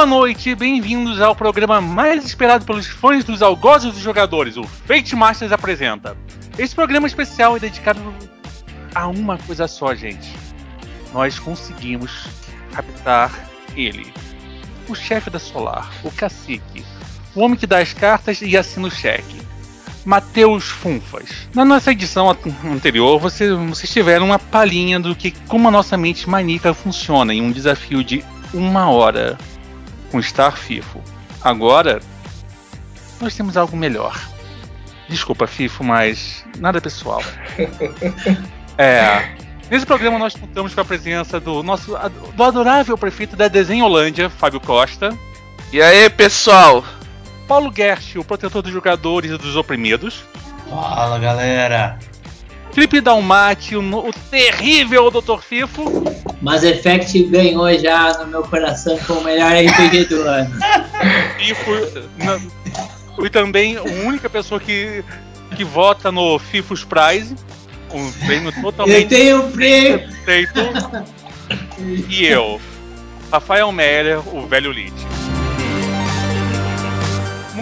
Boa noite, bem-vindos ao programa mais esperado pelos fãs dos algozes dos jogadores, o Fate Masters apresenta. Esse programa especial é dedicado a uma coisa só, gente. Nós conseguimos captar ele, o chefe da Solar, o cacique, o homem que dá as cartas e assina o cheque. Mateus Funfas. Na nossa edição anterior, vocês, tiveram uma palhinha do que como a nossa mente maníaca funciona em um desafio de uma hora com Star FIFO. Agora, nós temos algo melhor. Desculpa, FIFO, mas nada pessoal. É. Nesse programa nós contamos com a presença do nosso do adorável prefeito da Desenholândia, Fábio Costa. E aí, pessoal? Paulo Gersh, o protetor dos jogadores e dos oprimidos. Fala, galera. Felipe Dalmati, o, o terrível Dr. Fifo. Mass Effect ganhou já no meu coração como o melhor RPG do ano. Fifo, na, e também a única pessoa que, que vota no FIFO's Prize. Um prêmio totalmente. Eu tenho um prêmio! Feito. E eu, Rafael Meller, o velho Lid.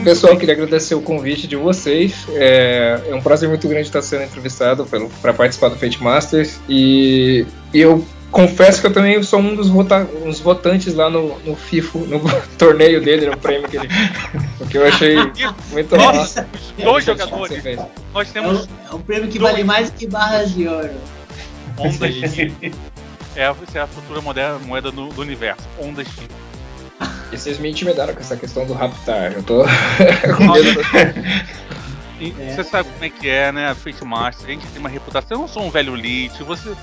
Pessoal, queria agradecer o convite de vocês. É, é um prazer muito grande estar sendo entrevistado para participar do Fate Masters. E eu confesso que eu também sou um dos, vota uns votantes lá no, no FIFO, no torneio dele, no prêmio que ele. Porque eu achei muito Nossa, dois jogadores. Nós temos. É um, é um prêmio que dois. vale mais que barras de ouro. Ondas de. É, é a futura moeda do, do universo. Ondas de. E vocês me intimidaram com essa questão do raptar. Eu tô com medo. E. Você sabe como é que é, né? Fate Master, a gente tem uma reputação. Eu não sou um velho lit, você.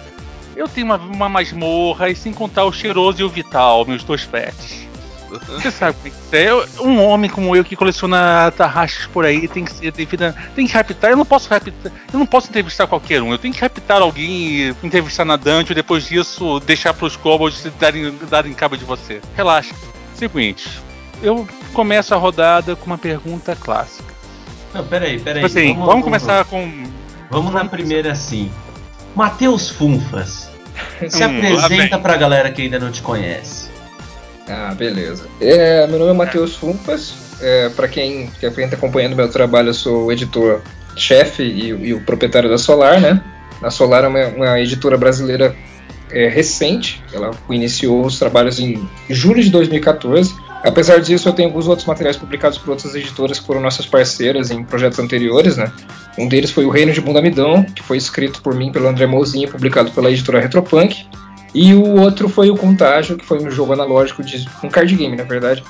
Eu tenho uma, uma masmorra e sem contar o cheiroso e o vital, meus dois pets. Você sabe como é que é? Um homem como eu que coleciona tarraxas por aí tem que ser devida. Tem que raptar. Eu não posso raptar. Eu não posso entrevistar qualquer um. Eu tenho que raptar alguém, entrevistar na dungeon, depois disso deixar pros kobolds darem, darem cabo de você. Relaxa. Seguinte, eu começo a rodada com uma pergunta clássica. Não, peraí, peraí. Tipo assim, vamos, vamos, começar vamos. com. Vamos, na primeira assim. Matheus Funfas. Se hum, apresenta pra galera que ainda não te conhece. Ah, beleza. É, meu nome é Matheus Funfas. É, para quem, quem está acompanhando meu trabalho, eu sou o editor-chefe e, e, o proprietário da Solar, né? A Solar é uma, uma editora brasileira é, recente, ela iniciou os trabalhos em julho de 2014. Apesar disso, eu tenho alguns outros materiais publicados por outras editoras que foram nossas parceiras em projetos anteriores, né? Um deles foi O Reino de Bundamidão, que foi escrito por mim pelo André Mouzinho, publicado pela editora Retropunk. E o outro foi o Contágio, que foi um jogo analógico de um card game, na verdade,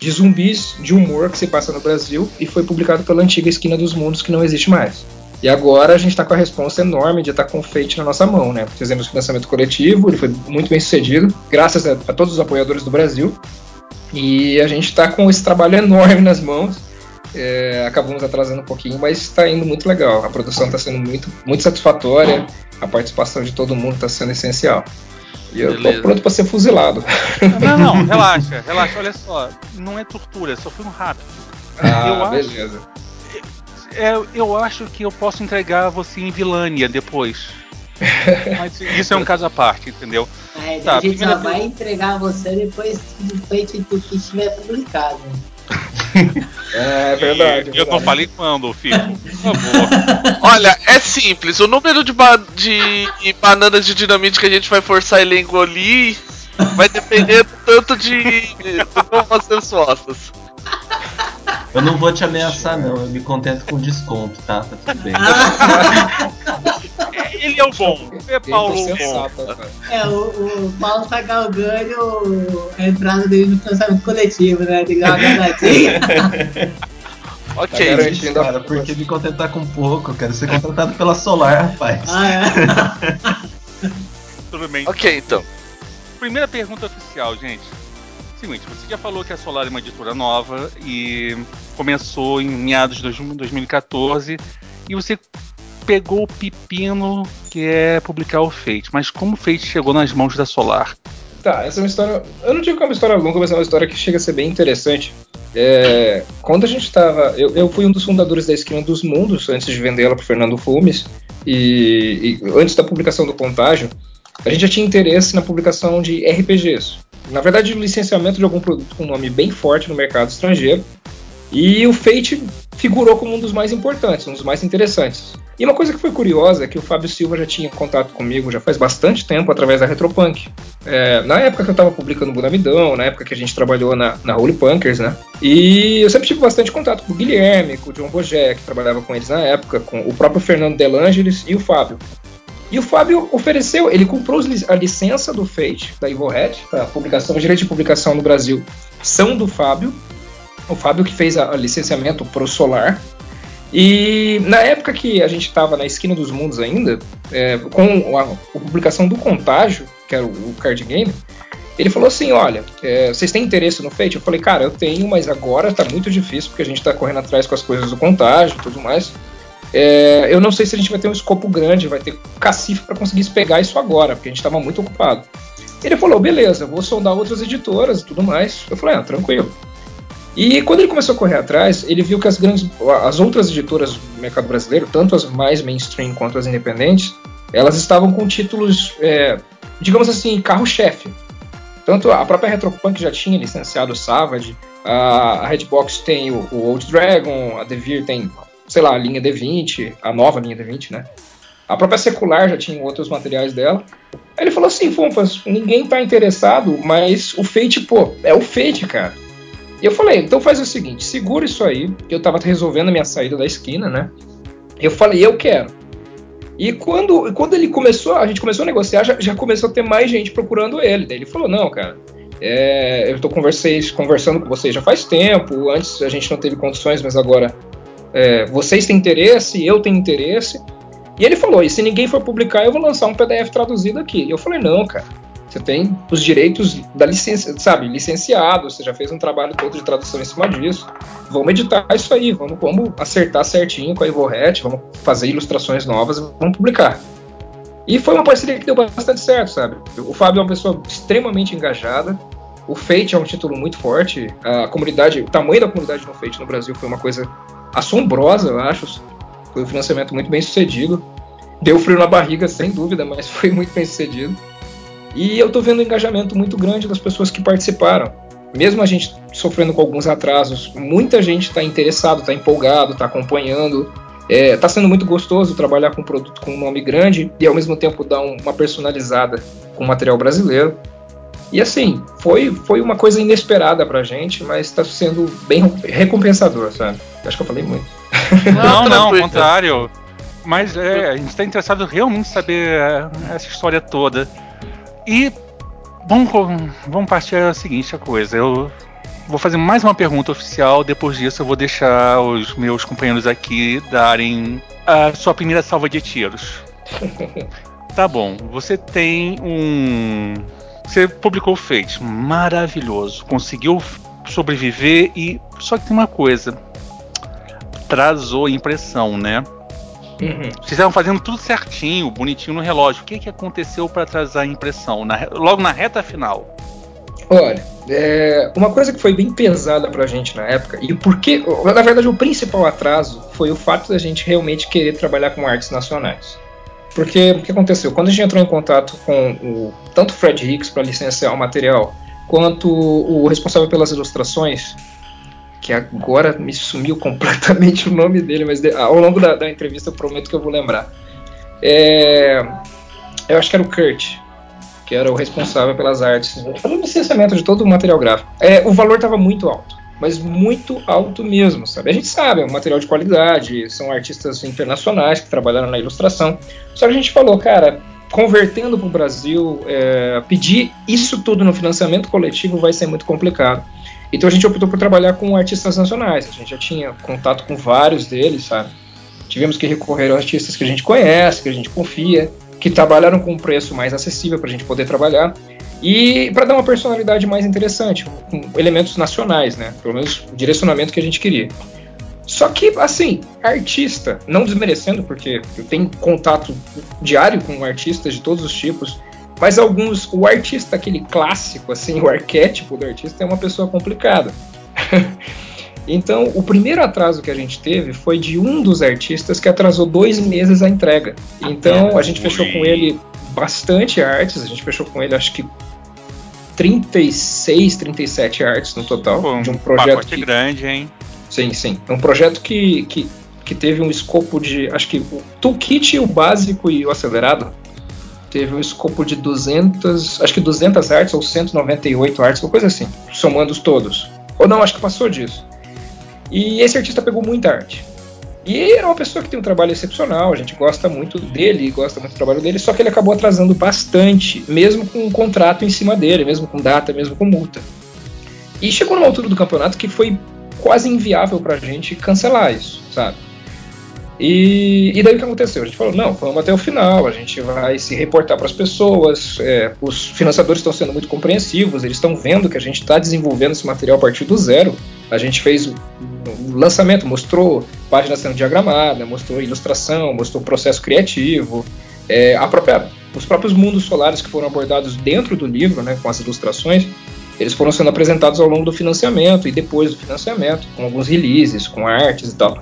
de zumbis de humor que se passa no Brasil e foi publicado pela antiga Esquina dos Mundos, que não existe mais. E agora a gente está com a resposta enorme de estar tá com o Fate na nossa mão, né? Fizemos financiamento coletivo, ele foi muito bem sucedido, graças a, a todos os apoiadores do Brasil. E a gente está com esse trabalho enorme nas mãos. É, acabamos atrasando um pouquinho, mas está indo muito legal. A produção está sendo muito, muito satisfatória, a participação de todo mundo está sendo essencial. E eu Beleza. tô pronto para ser fuzilado. Não, não, relaxa, relaxa, olha só. Não é tortura, só foi um rápido. Ah, eu beleza. Acho, é, eu acho que eu posso entregar você em Vilânia depois. Mas isso é um caso à parte, entendeu? É, tá, a gente só vai entregar você depois do que estiver publicado. É, é verdade. E, eu não falei quando, filho. Por favor. Olha, é simples. O número de, ba de bananas de dinamite que a gente vai forçar ele a engolir vai depender do tanto de, de como as ossos. Eu não vou te ameaçar, não. Eu me contento com desconto, tá? Tá tudo bem. Ele é o bom. É Paulo o bom. É, o, o Paulo tá galgando a entrada dele no financiamento coletivo, né? De uma Ok, tá isso, cara, porque me contentar com pouco, eu quero ser contratado pela Solar, rapaz. Ah, é? Tudo bem. Ok, então. Primeira pergunta oficial, gente. Seguinte, você já falou que a Solar é uma editora nova e começou em meados de 2014 e você pegou o pepino que é publicar o Fate, mas como o Fate chegou nas mãos da Solar? Tá, essa é uma história. Eu não digo que é uma história longa, mas é uma história que chega a ser bem interessante. É, quando a gente estava. Eu, eu, fui um dos fundadores da Esquina dos Mundos, antes de vendê-la para Fernando Fumes, e, e, antes da publicação do Contágio, a gente já tinha interesse na publicação de RPGs. Na verdade, o licenciamento de algum produto com nome bem forte no mercado estrangeiro. E o Fate figurou como um dos mais importantes, um dos mais interessantes. E uma coisa que foi curiosa é que o Fábio Silva já tinha contato comigo já faz bastante tempo através da Retropunk. É, na época que eu estava publicando o Bunamidão, na época que a gente trabalhou na, na Holy Punkers, né? E eu sempre tive bastante contato com o Guilherme, com o John Bogé, que trabalhava com eles na época, com o próprio Fernando Delangeles e o Fábio. E o Fábio ofereceu, ele comprou a licença do Fate, da Evil Head, para publicação, os direitos de publicação no Brasil são do Fábio. O Fábio que fez a, a licenciamento pro Solar. E na época que a gente estava na esquina dos mundos ainda, é, com a, a, publicação do Contágio, que era o, o card game, ele falou assim: Olha, é, vocês têm interesse no Fate? Eu falei, cara, eu tenho, mas agora tá muito difícil porque a gente tá correndo atrás com as coisas do Contágio e tudo mais. É, eu não sei se a gente vai ter um escopo grande, vai ter cacife para conseguir pegar isso agora, porque a gente estava muito ocupado. Ele falou, beleza, vou sondar outras editoras e tudo mais. Eu falei, ah, tranquilo. E quando ele começou a correr atrás, ele viu que as grandes, as outras editoras do mercado brasileiro, tanto as mais mainstream quanto as independentes, elas estavam com títulos, é, digamos assim, carro-chefe. Tanto a própria Retropunk já tinha licenciado o Savage, a Redbox tem o, o Old Dragon, a Devir tem, sei lá, a linha D20, a nova linha D20, né? A própria Secular já tinha outros materiais dela. Aí ele falou assim, Fumpas, ninguém tá interessado, mas o Fate, pô, é o Fate, cara. E eu falei, então faz o seguinte, segura isso aí. Eu tava resolvendo a minha saída da esquina, né? Eu falei, eu quero. E quando, quando ele começou, a gente começou a negociar, já, já começou a ter mais gente procurando ele. Daí ele falou, não, cara, é, eu tô conversando com vocês já faz tempo, antes a gente não teve condições, mas agora é, vocês têm interesse, eu tenho interesse. E ele falou, e se ninguém for publicar, eu vou lançar um PDF traduzido aqui. E eu falei, não, cara, você tem os direitos da licença, sabe, licenciado, você já fez um trabalho todo de tradução em cima disso. Vamos editar isso aí, vamos, vamos acertar certinho com a Evohet, vamos fazer ilustrações novas e vamos publicar. E foi uma parceria que deu bastante certo, sabe? O Fábio é uma pessoa extremamente engajada. O Fate é um título muito forte. A comunidade, o tamanho da comunidade no Fate no Brasil foi uma coisa assombrosa, eu acho. Foi um financiamento muito bem sucedido. Deu frio na barriga, sem dúvida, mas foi muito bem sucedido. E eu tô vendo um engajamento muito grande das pessoas que participaram. Mesmo a gente sofrendo com alguns atrasos, muita gente está interessado, está empolgado, está acompanhando. É, tá sendo muito gostoso trabalhar com um produto com um nome grande e ao mesmo tempo dar um, uma personalizada com material brasileiro. E assim, foi, foi uma coisa inesperada pra gente, mas está sendo bem recompensador, sabe? Acho que eu falei muito. Não, não, ao contrário. Mas é, a gente está interessado realmente em saber é, essa história toda. E vamos, vamos partir a seguinte coisa. Eu vou fazer mais uma pergunta oficial. Depois disso, eu vou deixar os meus companheiros aqui darem a sua primeira salva de tiros. tá bom. Você tem um. Você publicou o Fate, maravilhoso. Conseguiu sobreviver e. Só que tem uma coisa. Trazou impressão, né? Uhum. Vocês estavam fazendo tudo certinho, bonitinho no relógio. O que, que aconteceu para atrasar a impressão? Na, logo na reta final? Olha, é, uma coisa que foi bem pesada pra gente na época, e porque, na verdade, o principal atraso foi o fato da gente realmente querer trabalhar com artes nacionais. Porque o que aconteceu? Quando a gente entrou em contato com o, tanto o Fred Hicks para licenciar o material, quanto o responsável pelas ilustrações, que agora me sumiu completamente o nome dele, mas de, ao longo da, da, entrevista eu prometo que eu vou lembrar. É, eu acho que era o Kurt, que era o responsável pelas artes, pelo licenciamento de todo o material gráfico. É, o valor estava muito alto, mas muito alto mesmo, sabe? A gente sabe, é um material de qualidade, são artistas internacionais que trabalharam na ilustração. Só que a gente falou, cara, convertendo para o Brasil, é, pedir isso tudo no financiamento coletivo vai ser muito complicado. Então a gente optou por trabalhar com artistas nacionais. A gente já tinha contato com vários deles, sabe? Tivemos que recorrer a artistas que a gente conhece, que a gente confia, que trabalharam com um preço mais acessível para a gente poder trabalhar e para dar uma personalidade mais interessante, com elementos nacionais, né? Pelo menos o direcionamento que a gente queria. Só que, assim, artista, não desmerecendo, porque eu tenho contato diário com artistas de todos os tipos, mas alguns, o artista, aquele clássico, assim, o arquétipo do artista é uma pessoa complicada. então, o primeiro atraso que a gente teve foi de um dos artistas que atrasou dois meses a entrega. Então, a gente fechou com ele bastante artes, a gente fechou com ele, acho que 36, 37 artes no total Pô, de um projeto que, grande, hein? Sim, sim. É um projeto que, que, que teve um escopo de. Acho que o toolkit, o básico e o acelerado teve um escopo de 200. Acho que 200 artes ou 198 artes, uma coisa assim, somando os todos. Ou não, acho que passou disso. E esse artista pegou muita arte. E era uma pessoa que tem um trabalho excepcional, a gente gosta muito dele, gosta muito do trabalho dele, só que ele acabou atrasando bastante, mesmo com um contrato em cima dele, mesmo com data, mesmo com multa. E chegou numa altura do campeonato que foi quase inviável pra gente cancelar isso, sabe? E, e daí o que aconteceu? A gente falou, não, vamos até o final, a gente vai se reportar para as pessoas, é, os financiadores estão sendo muito compreensivos, eles estão vendo que a gente está desenvolvendo esse material a partir do zero. A gente fez o, o lançamento, mostrou página sendo diagramada, mostrou ilustração, mostrou processo criativo, é, a própria, os próprios mundos solares que foram abordados dentro do livro, né, com as ilustrações, eles foram sendo apresentados ao longo do financiamento e depois do financiamento, com alguns releases, com artes e tal.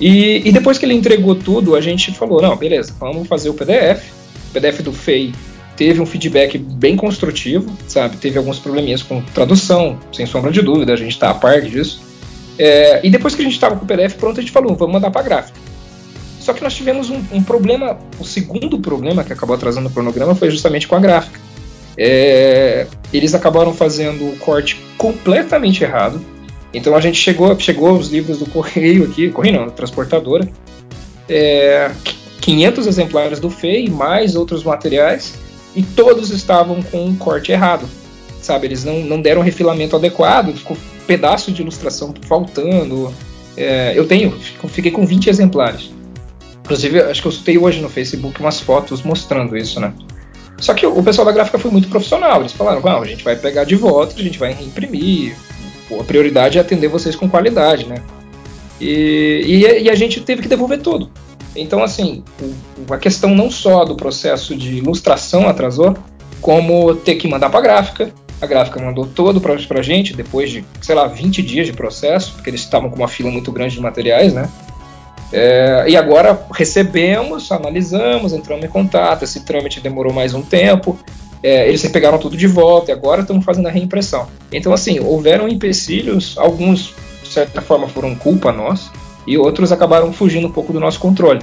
E, e, depois que ele entregou tudo, a gente falou: não, beleza, vamos fazer o PDF. O PDF do FEI teve um feedback bem construtivo, sabe? Teve alguns probleminhas com tradução, sem sombra de dúvida, a gente está a par disso. É, e depois que a gente estava com o PDF pronto, a gente falou: vamos mandar para a gráfica. Só que nós tivemos um, um, problema, o segundo problema que acabou atrasando o cronograma foi justamente com a gráfica. É, eles acabaram fazendo o corte completamente errado então a gente chegou, chegou os livros do correio aqui, correio não, transportadora, é, 500 exemplares do FEI, mais outros materiais, e todos estavam com um corte errado, sabe? Eles não, não deram refilamento adequado, ficou pedaço de ilustração faltando. É, eu tenho, fiquei com 20 exemplares. Inclusive, acho que eu soltei hoje no Facebook umas fotos mostrando isso, né? Só que o pessoal da gráfica foi muito profissional. Eles falaram: Não, a gente vai pegar de volta, a gente vai reimprimir, A prioridade é atender vocês com qualidade, né? E, e, e, a gente teve que devolver tudo. Então, assim, o, a questão não só do processo de ilustração atrasou, como ter que mandar para a gráfica. A gráfica mandou todo para a gente, depois de, sei lá, 20 dias de processo, porque eles estavam com uma fila muito grande de materiais, né? É, e agora recebemos, analisamos, entramos em contato. Esse trâmite demorou mais um tempo é, eles pegaram tudo de volta e agora estão fazendo a reimpressão. Então, assim, houveram empecilhos, alguns, de certa forma, foram culpa nossa, e outros acabaram fugindo um pouco do nosso controle.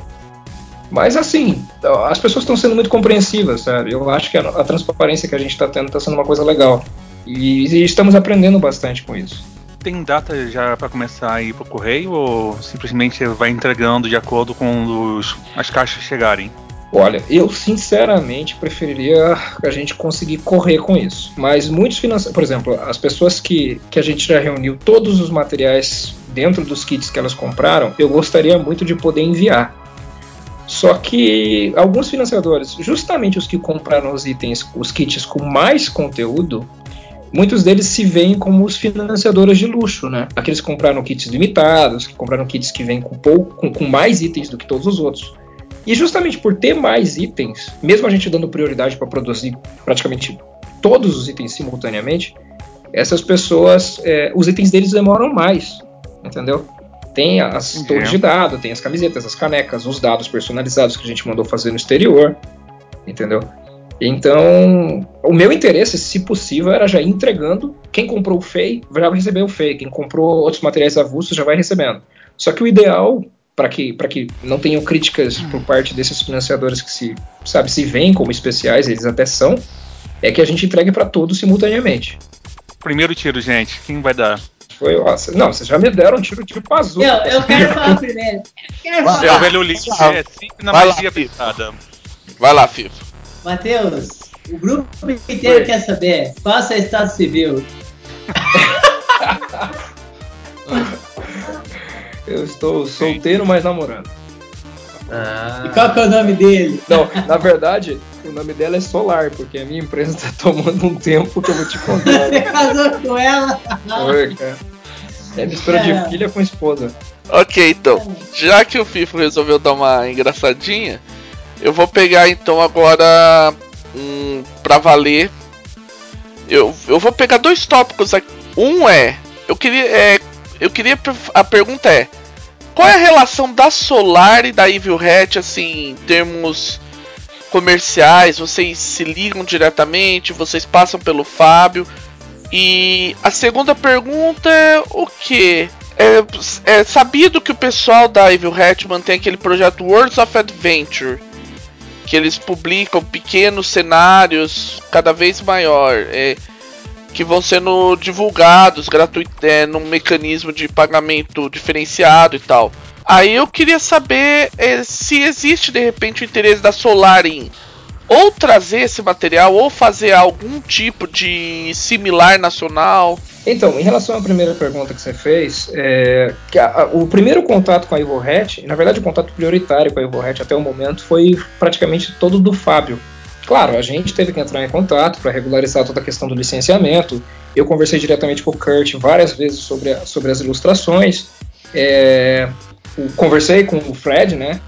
Mas, assim, as pessoas estão sendo muito compreensivas, sabe? Eu acho que a, a transparência que a gente está tendo está sendo uma coisa legal. E, e estamos aprendendo bastante com isso tem data já para começar a ir pro correio ou simplesmente vai entregando de acordo com os, as caixas chegarem? Olha, eu sinceramente preferiria a gente conseguir correr com isso. Mas muitos financiadores, por exemplo, as pessoas que, que a gente já reuniu todos os materiais dentro dos kits que elas compraram, eu gostaria muito de poder enviar. Só que alguns financiadores, justamente os que compraram os itens, os kits com mais conteúdo, muitos deles se veem como os financiadores de luxo, né? Aqueles que compraram kits limitados, que compraram kits que vêm com pouco, com, com mais itens do que todos os outros. E justamente por ter mais itens, mesmo a gente dando prioridade para produzir praticamente todos os itens simultaneamente, essas pessoas, é, os itens deles demoram mais, entendeu? Tem as uhum. torres de dado, tem as camisetas, as canecas, os dados personalizados que a gente mandou fazer no exterior, entendeu? Então, o meu interesse, se possível, era já ir entregando. Quem comprou o FEI já vai receber o FEI, quem comprou outros materiais avulsos já vai recebendo. Só que o ideal para que, que não tenham críticas por parte desses financiadores que se, sabe, se veem como especiais, eles até são, é que a gente entregue para todos simultaneamente. Primeiro tiro, gente, quem vai dar? Foi, nossa, não, vocês já me deram um tiro tipo azul. Eu, eu quero falar primeiro. Quero falar. É o velho link, é sempre na magia pensada. Vai lá, Fifa. Matheus, o grupo inteiro Oi. quer saber qual é o seu estado civil. Eu estou solteiro, mas namorando. Ah. E qual que é o nome dele? Não, na verdade, o nome dela é Solar, porque a minha empresa está tomando um tempo que eu vou te contar. Você casou com ela? Oi, cara. É mistura é. de filha com esposa. Ok, então. Já que o FIFA resolveu dar uma engraçadinha, eu vou pegar então agora um, pra valer. Eu, eu vou pegar dois tópicos aqui. Um é. Eu queria. É, eu queria. A pergunta é qual é a relação da Solar e da Evil Hat, assim, em termos comerciais, vocês se ligam diretamente, vocês passam pelo Fábio. E a segunda pergunta é o que? É, é, sabido que o pessoal da Evil Hat mantém aquele projeto Worlds of Adventure, que eles publicam pequenos cenários cada vez maior, é, que vão sendo divulgados gratuito, é, num mecanismo de pagamento diferenciado e tal. Aí eu queria saber é, se existe de repente o interesse da Solar em ou trazer esse material ou fazer algum tipo de similar nacional. Então, em relação à primeira pergunta que você fez, é, que a, a, o primeiro contato com a Hat, na verdade o contato prioritário com a Hat até o momento foi praticamente todo do Fábio. Claro, a gente teve que entrar em contato para regularizar toda a questão do licenciamento. Eu conversei diretamente com o Kurt várias vezes sobre, a, sobre as ilustrações. É, conversei com o Fred, né?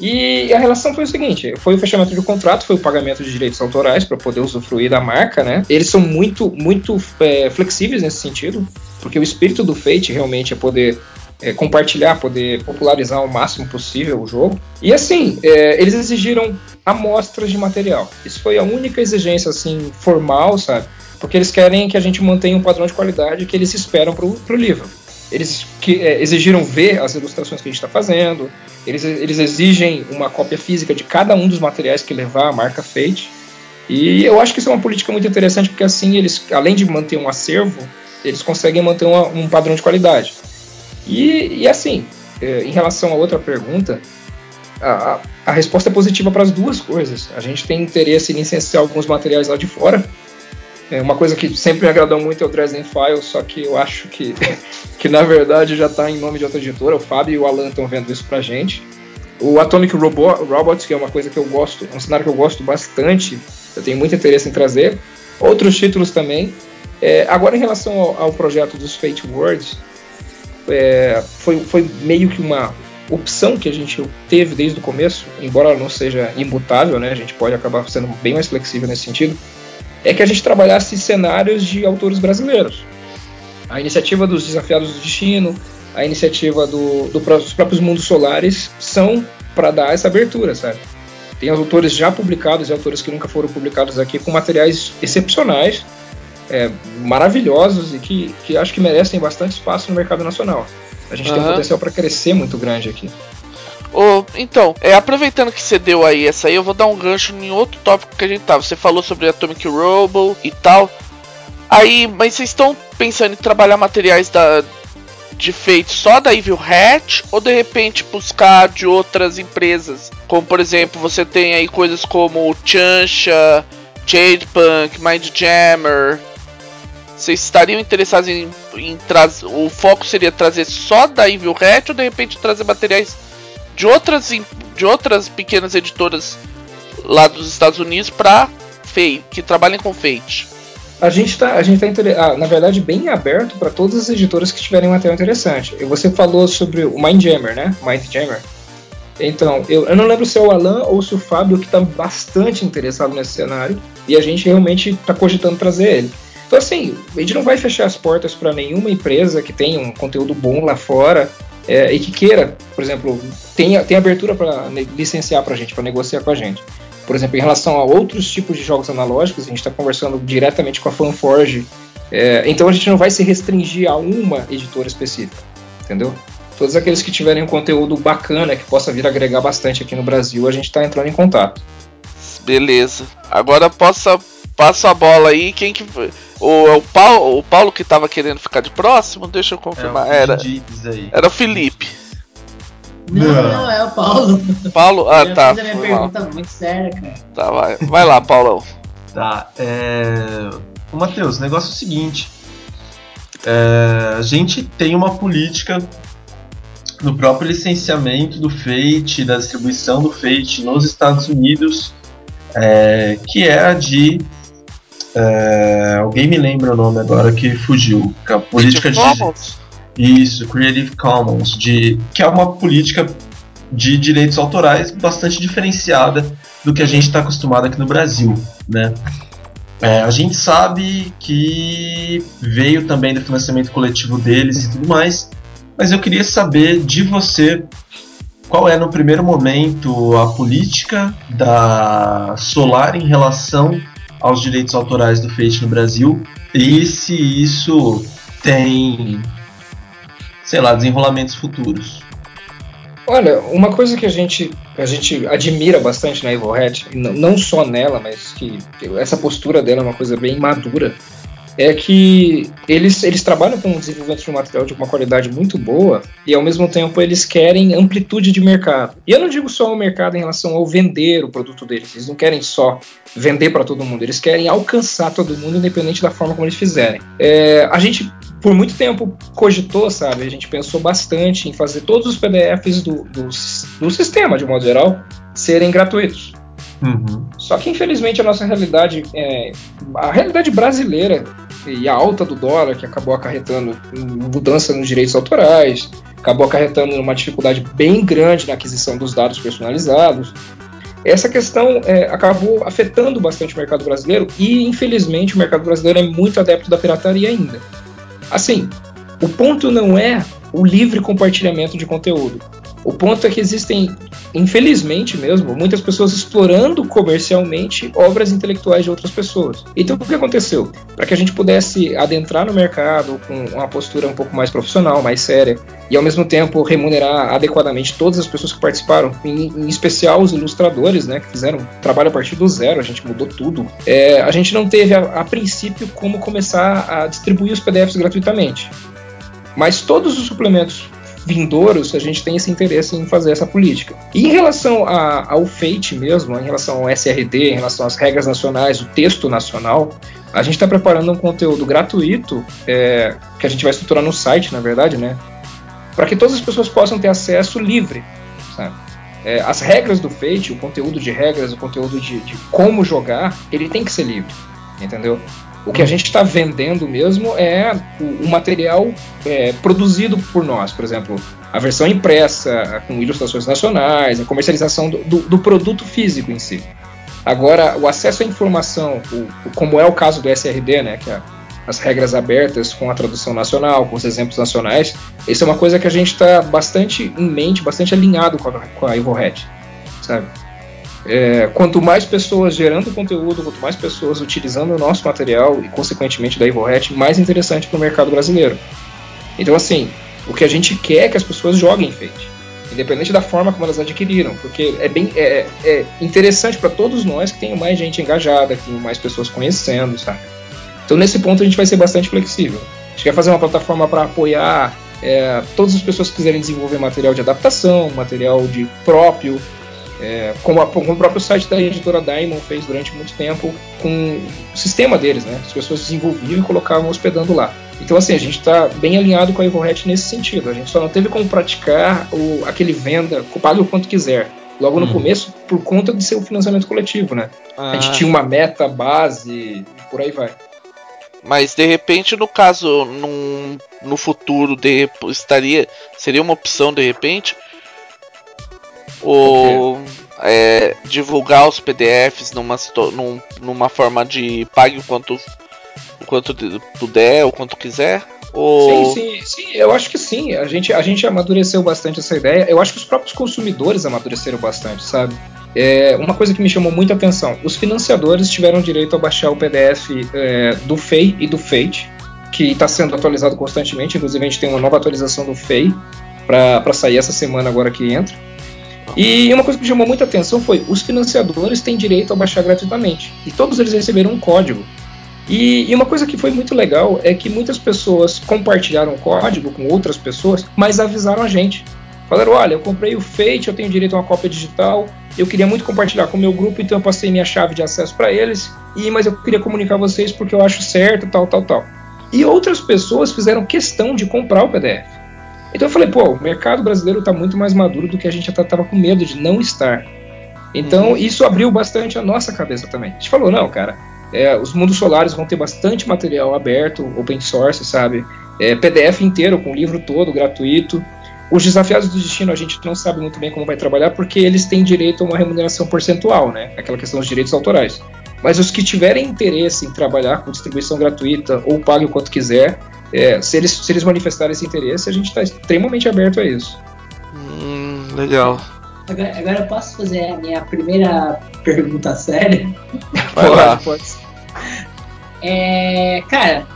E a relação foi o seguinte: foi o fechamento do contrato, foi o pagamento de direitos autorais para poder usufruir da marca, né? Eles são muito, muito é, flexíveis nesse sentido, porque o espírito do Fate realmente é poder é, compartilhar, poder popularizar o máximo possível o jogo. E assim, é, eles exigiram amostras de material. Isso foi a única exigência assim formal, sabe? Porque eles querem que a gente mantenha um padrão de qualidade que eles esperam para o livro. Eles que, é, exigiram ver as ilustrações que a gente está fazendo, eles, eles exigem uma cópia física de cada um dos materiais que levar a marca Fate. E eu acho que isso é uma política muito interessante, porque assim eles, além de manter um acervo, eles conseguem manter uma, um padrão de qualidade. E, e assim, é, em relação a outra pergunta, a, a resposta é positiva para as duas coisas. A gente tem interesse em licenciar alguns materiais lá de fora, é uma coisa que sempre me agradou muito é o Dresden Files, só que eu acho que, que na verdade já está em nome de outra editora. O Fábio e o Alan estão vendo isso pra gente. O Atomic Robo Robots, que é uma coisa que eu gosto, um cenário que eu gosto bastante, eu tenho muito interesse em trazer. Outros títulos também. É, agora, em relação ao, ao, projeto dos Fate Words, é, foi, foi meio que uma opção que a gente teve desde o começo, embora não seja imutável, né? A gente pode acabar sendo bem mais flexível nesse sentido é que a gente trabalhasse cenários de autores brasileiros. A iniciativa dos Desafiados do Destino, a iniciativa do, do dos próprios Mundos Solares são para dar essa abertura, sabe? Tem autores já publicados e autores que nunca foram publicados aqui com materiais excepcionais, é, maravilhosos e que, que acho que merecem bastante espaço no mercado nacional. A gente uhum. tem um potencial para crescer muito grande aqui. Oh, então, é, aproveitando que você deu aí essa aí, eu vou dar um gancho em outro tópico que a gente tava. Você falou sobre Atomic Robo e tal. Aí, mas vocês estão pensando em trabalhar materiais da, de feito só da Evil Hat ou de repente buscar de outras empresas? Como por exemplo, você tem aí coisas como Chansha, Jadepunk, Mindjammer. Vocês estariam interessados em, em trazer. O foco seria trazer só da Evil Hat ou de repente trazer materiais de outras, de outras pequenas editoras lá dos Estados Unidos para que trabalhem com Fate. A gente está, a gente tá ah, na verdade bem aberto para todas as editoras que tiverem um material interessante. Você falou sobre o Mindjammer, né? Mindjammer. Então, eu, eu não lembro se é o Alan ou se o Fábio que está bastante interessado nesse cenário e a gente realmente está cogitando trazer ele. Então, assim, a gente não vai fechar as portas para nenhuma empresa que tenha um conteúdo bom lá fora é, e que queira, por exemplo, tem, tem abertura para licenciar para a gente, para negociar com a gente. Por exemplo, em relação a outros tipos de jogos analógicos, a gente está conversando diretamente com a FanForge, é, então a gente não vai se restringir a uma editora específica, entendeu? Todos aqueles que tiverem um conteúdo bacana que possa vir agregar bastante aqui no Brasil, a gente está entrando em contato. Beleza. Agora possa passa a bola aí. Quem que o, o, Paulo, o Paulo que tava querendo ficar de próximo, deixa eu confirmar. É, era, era o Felipe. Não, não, é o Paulo. Paulo? Ah, tá. Fiz a minha pergunta mal. muito séria, cara. Tá, vai, vai lá, Paulão. Tá, é. O Matheus, o negócio é o seguinte. É, a gente tem uma política no próprio licenciamento do Fate, da distribuição do Fate nos Estados Unidos, é, que é a de é, alguém me lembra o nome agora que fugiu. Que é a política de. Isso, Creative Commons, de, que é uma política de direitos autorais bastante diferenciada do que a gente está acostumado aqui no Brasil. Né? É, a gente sabe que veio também do financiamento coletivo deles e tudo mais, mas eu queria saber de você qual é no primeiro momento a política da Solar em relação aos direitos autorais do Fate no Brasil e se isso tem, sei lá, desenrolamentos futuros. Olha, uma coisa que a gente, a gente admira bastante na Evil Hat, não só nela, mas que essa postura dela é uma coisa bem madura, é que eles, eles trabalham com o desenvolvimento de um material de uma qualidade muito boa e ao mesmo tempo eles querem amplitude de mercado. E eu não digo só o mercado em relação ao vender o produto deles, eles não querem só vender para todo mundo, eles querem alcançar todo mundo independente da forma como eles fizerem. É, a gente por muito tempo cogitou, sabe? A gente pensou bastante em fazer todos os PDFs do, do, do sistema, de modo geral, serem gratuitos. Uhum. Só que infelizmente a nossa realidade, é, a realidade brasileira e a alta do dólar, que acabou acarretando mudança nos direitos autorais, acabou acarretando uma dificuldade bem grande na aquisição dos dados personalizados. Essa questão é, acabou afetando bastante o mercado brasileiro e, infelizmente, o mercado brasileiro é muito adepto da pirataria ainda. Assim, o ponto não é o livre compartilhamento de conteúdo. O ponto é que existem, infelizmente mesmo, muitas pessoas explorando comercialmente obras intelectuais de outras pessoas. Então, o que aconteceu? Para que a gente pudesse adentrar no mercado com uma postura um pouco mais profissional, mais séria, e ao mesmo tempo remunerar adequadamente todas as pessoas que participaram, em, em especial os ilustradores, né, que fizeram trabalho a partir do zero, a gente mudou tudo. É, a gente não teve, a, a princípio, como começar a distribuir os PDFs gratuitamente. Mas todos os suplementos vindouros, a gente tem esse interesse em fazer essa política. E em relação a, ao FATE mesmo, em relação ao SRD, em relação às regras nacionais, o texto nacional, a gente está preparando um conteúdo gratuito, é, que a gente vai estruturar no site, na verdade, né? Para que todas as pessoas possam ter acesso livre, sabe? É, as regras do Fate, o conteúdo de regras, o conteúdo de, de como jogar, ele tem que ser livre, entendeu? O que a gente está vendendo mesmo é o, o material é, produzido por nós, por exemplo, a versão impressa, com ilustrações nacionais, a comercialização do, do, do produto físico em si. Agora, o acesso à informação, o, como é o caso do SRD, né, que é as regras abertas com a tradução nacional, com os exemplos nacionais, isso é uma coisa que a gente está bastante em mente, bastante alinhado com a, com a Evohead, sabe? É, quanto mais pessoas gerando conteúdo, quanto mais pessoas utilizando o nosso material e, consequentemente, da EvoHat, mais interessante para o mercado brasileiro. Então, assim, o que a gente quer é que as pessoas joguem Fate, independente da forma como elas adquiriram, porque é bem é, é interessante para todos nós que tenham mais gente engajada, que tenham mais pessoas conhecendo, sabe? Então, nesse ponto, a gente vai ser bastante flexível. A gente quer fazer uma plataforma para apoiar é, todas as pessoas que quiserem desenvolver material de adaptação, material de próprio, é, como, a, como, o próprio site da editora Diamond fez durante muito tempo com o sistema deles, né? As pessoas desenvolviam e colocavam hospedando lá. Então, assim, a gente está bem alinhado com a EvoHat nesse sentido. A gente só não teve como praticar o, aquele venda, pague o quanto quiser. Logo no uhum. começo, por conta de ser o financiamento coletivo, né? Ah. A gente ah. tinha uma meta base, por aí vai. Mas de repente, no caso, num, no futuro, de, estaria seria uma opção de repente ou é, divulgar os PDFs numa, num, numa forma de pague o quanto, o quanto puder, o quanto quiser? Ou... Sim, sim, sim, eu acho que sim. A gente, a gente amadureceu bastante essa ideia. Eu acho que os próprios consumidores amadureceram bastante, sabe? É, uma coisa que me chamou muita atenção: os financiadores tiveram direito a baixar o PDF é, do FEI e do FATE, que está sendo atualizado constantemente. Inclusive, a gente tem uma nova atualização do FEI para sair essa semana agora que entra. E uma coisa que chamou muita atenção foi os financiadores têm direito a baixar gratuitamente. E todos eles receberam um código. E, e, uma coisa que foi muito legal é que muitas pessoas compartilharam o código com outras pessoas, mas avisaram a gente. Falaram: olha, eu comprei o Fate, eu tenho direito a uma cópia digital, eu queria muito compartilhar com o meu grupo, então eu passei minha chave de acesso para eles, e mas eu queria comunicar a vocês porque eu acho certo, tal, tal, tal. E outras pessoas fizeram questão de comprar o PDF. Então eu falei, pô, o mercado brasileiro está muito mais maduro do que a gente até estava com medo de não estar. Então uhum. isso abriu bastante a nossa cabeça também. A gente falou, não, cara, é, os mundos solares vão ter bastante material aberto, open source, sabe? É, PDF inteiro, com o livro todo, gratuito. Os desafiados do destino a gente não sabe muito bem como vai trabalhar, porque eles têm direito a uma remuneração percentual, né? Aquela questão dos direitos autorais. Mas os que tiverem interesse em trabalhar com distribuição gratuita ou pague o quanto quiser, é, se, eles, se eles manifestarem esse interesse, a gente está extremamente aberto a isso. Hum, Legal. Agora, agora eu posso fazer a minha primeira pergunta séria? Vai lá. pode. É, cara,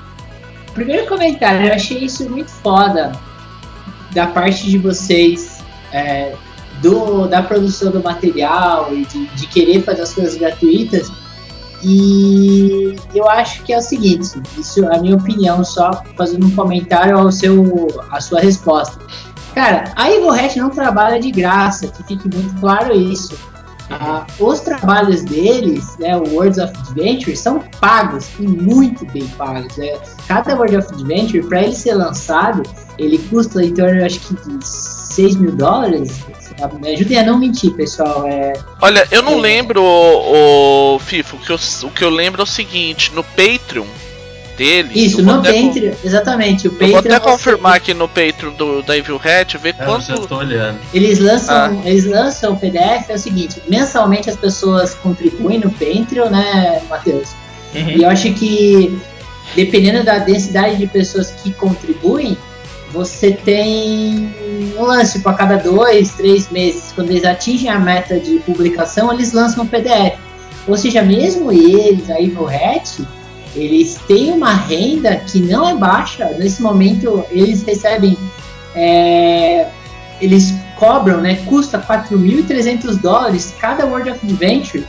primeiro comentário, eu achei isso muito foda da parte de vocês, é, do, da produção do material e de, de querer fazer as coisas gratuitas. E eu acho que é o seguinte, isso é a minha opinião, só fazendo um comentário ao seu, à sua resposta. Cara, a Hat não trabalha de graça, que fique muito claro isso. Ah, os trabalhos deles, né, o Words of Adventure, são pagos e muito bem pagos. né? Cada Word of Adventure, para ele ser lançado, ele custa em torno, acho que, de 6 mil dólares. Me ajudem a não mentir, pessoal. É, Olha, eu não É. lembro, o, Fifo, o que, eu, o que eu lembro é o seguinte, no Patreon deles. isso, no Patreon, exatamente. O Eu vou Patreon até você- confirmar aqui no Patreon do, da Evil Hat, ver É, eu já quanto. tô olhando. Eles lançam, Ah. eles lançam o PDF, é o seguinte, mensalmente as pessoas contribuem no Patreon, né, Matheus? Uhum. E eu acho que, dependendo da densidade de pessoas que contribuem, você tem um lance para cada dois, três meses. Quando eles atingem a meta de publicação, eles lançam o PDF. Ou seja, mesmo eles, a Evil Hat, eles têm uma renda que não é baixa. Nesse momento, eles recebem. é, eles cobram, né? Custa 4.300 dólares cada World of Adventure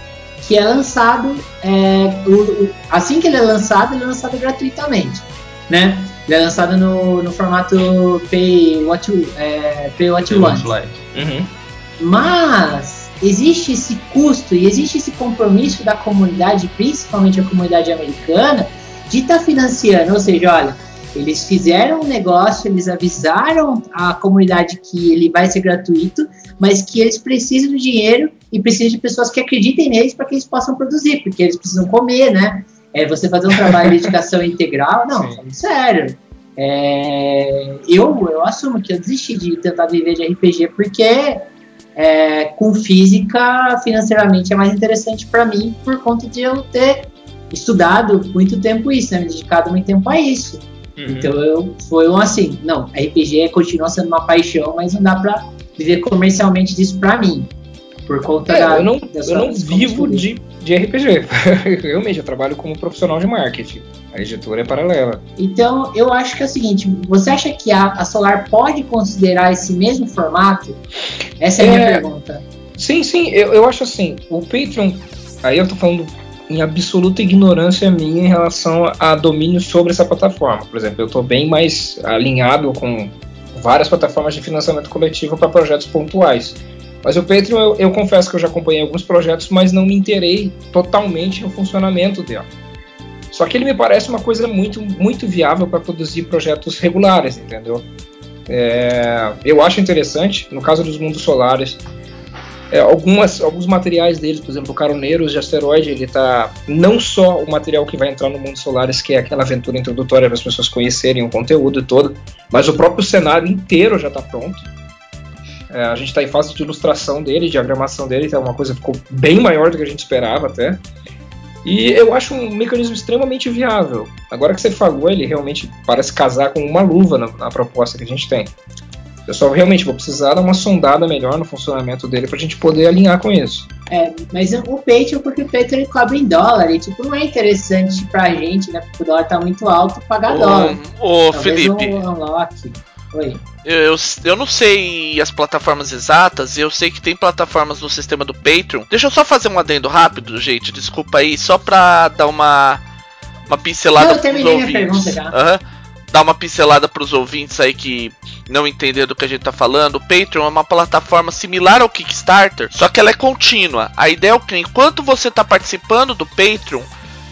que é lançado. é, o- o- assim que ele é lançado, ele é lançado gratuitamente, né? Ele é lançado no, no formato Pay What You, é, pay what you want. Like. Uhum. Mas existe esse custo e existe esse compromisso da comunidade, principalmente a comunidade americana, de estar financiando. Ou seja, olha, eles fizeram um negócio, eles avisaram a comunidade que ele vai ser gratuito, mas que eles precisam do dinheiro e precisam de pessoas que acreditem neles para que eles possam produzir, porque eles precisam comer, né? É, você fazer um trabalho de dedicação integral, não, Sim. falando sério. É, eu, eu assumo que eu desisti de tentar viver de RPG porque é, com física financeiramente é mais interessante para mim por conta de eu ter estudado muito tempo isso, né, me dedicado muito tempo a isso. Uhum. Então eu foi um assim, não, RPG continua sendo uma paixão, mas não dá pra viver comercialmente disso pra mim. Por conta É, da. eu não, eu não vivo de, de RPG. Realmente, eu trabalho como profissional de marketing. A editora é paralela. Então, eu acho que é o seguinte: você acha que a, a Solar pode considerar esse mesmo formato? Essa é a minha É. pergunta. Sim, sim, eu, eu acho assim, o Patreon, aí eu tô falando em absoluta ignorância minha em relação a domínio sobre essa plataforma. Por exemplo, eu tô bem mais alinhado com várias plataformas de financiamento coletivo para projetos pontuais. Mas o Patreon, eu, eu confesso que eu já acompanhei alguns projetos, mas não me interei totalmente no funcionamento dele. Só que ele me parece uma coisa muito, muito viável para produzir projetos regulares, entendeu? É, eu acho interessante, no caso dos mundos solares, é, algumas, alguns materiais deles, por exemplo, o Caroneiros de Asteroide, ele tá não só o material que vai entrar no Mundo Solares, que é aquela aventura introdutória para as pessoas conhecerem o conteúdo todo, mas o próprio cenário inteiro já está pronto. É, a gente está em fase de ilustração dele, diagramação dele, então é uma coisa que ficou bem maior do que a gente esperava até. E eu acho um mecanismo extremamente viável. Agora que você falou, ele realmente parece casar com uma luva na, na proposta que a gente tem. Eu só realmente vou precisar dar uma sondada melhor no funcionamento dele pra gente poder alinhar com isso. É, mas o Patreon, porque o Patreon ele cobra em dólar, e tipo, não é interessante pra gente, né? Porque o dólar tá muito alto pagar dólar. Ô, Talvez Felipe, um unlock. Oi. eu, eu, eu não sei as plataformas exatas, eu sei que tem plataformas no sistema do Patreon. Deixa eu só fazer um adendo rápido, gente, desculpa aí, só pra dar uma, uma pincelada terminei minha ouvintes. Aham. Dar uma pincelada pros ouvintes aí que não entenderam do que a gente tá falando. O Patreon é uma plataforma similar ao Kickstarter, só que ela é contínua. A ideia é que enquanto você tá participando do Patreon,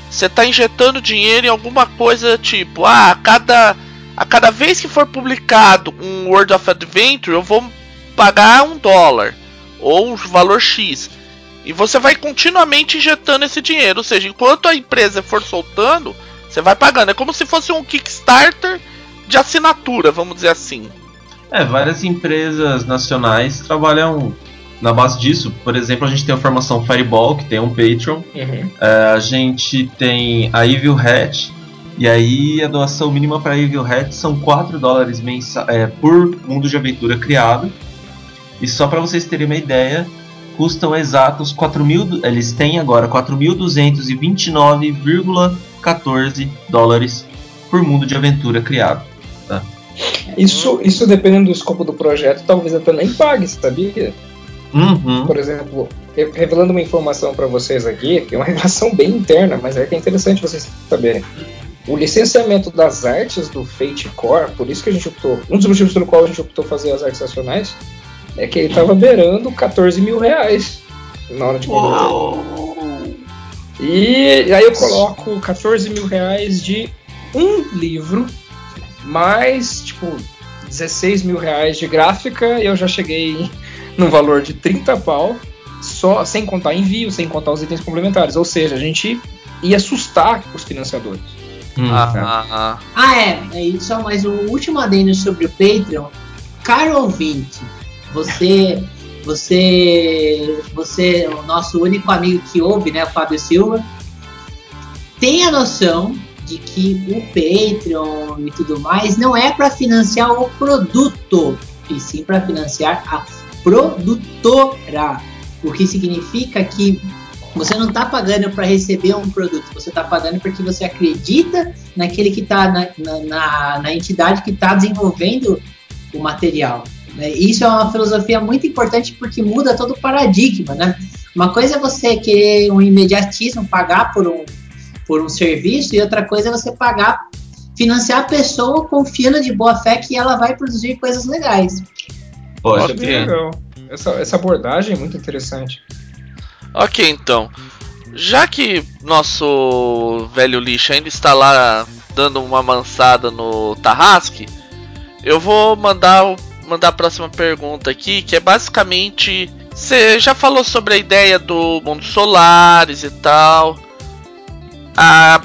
você tá injetando dinheiro em alguma coisa tipo, ah, a cada a cada vez que for publicado um World of Adventure, eu vou pagar um dólar ou um valor X. E você vai continuamente injetando esse dinheiro, ou seja, enquanto a empresa for soltando, você vai pagando. É como se fosse um Kickstarter de assinatura, vamos dizer assim. É, várias empresas nacionais trabalham na base disso. Por exemplo, a gente tem a formação Fireball, que tem um Patreon. É, a gente tem a Evil Hat. E aí a doação mínima para Evil Hat são 4 dólares mensa é, por mundo de aventura criado. E só para vocês terem uma ideia, custam exatos 4 mil. Eles têm agora 4.229,14 dólares por mundo de aventura criado. Tá? Isso, isso dependendo do escopo do projeto, talvez até nem pague, sabia? Uhum. Por exemplo, revelando uma informação para vocês aqui, que é uma revelação bem interna, mas é que é interessante vocês saberem. O licenciamento das artes do Fate Core, por isso que a gente optou, um dos motivos pelo qual a gente optou fazer as artes nacionais, é que ele estava beirando 14 mil reais na hora de comprar. E aí eu coloco 14 mil reais de um livro, mais tipo 16 mil reais de gráfica, e eu já cheguei no valor de 30 pau, só sem contar envio, sem contar os itens complementares. Ou seja, a gente ia assustar os financiadores. Hum, ah, ah, ah. ah, é. é só mais um último adendo sobre o Patreon. Caro ouvinte, você, você, você, o nosso único amigo que ouve, né, o Fábio Silva, tem a noção de que o Patreon e tudo mais não é para financiar o produto, e sim para financiar a produtora. O que significa que você não está pagando para receber um produto, você está pagando porque você acredita naquele que está na, na, na, entidade que está desenvolvendo o material. Né? Isso é uma filosofia muito importante porque muda todo o paradigma. Né? Uma coisa é você querer um imediatismo, pagar por um, por um serviço, e outra coisa é você pagar, financiar a pessoa confiando de boa fé que ela vai produzir coisas legais. Pode ser. Legal. Essa, essa abordagem é muito interessante. Ok, então. Já que nosso velho lixo ainda está lá dando uma mansada no Tarrasque, eu vou mandar, mandar a próxima pergunta aqui, que é basicamente. Você já falou sobre a ideia do mundo solares e tal. A,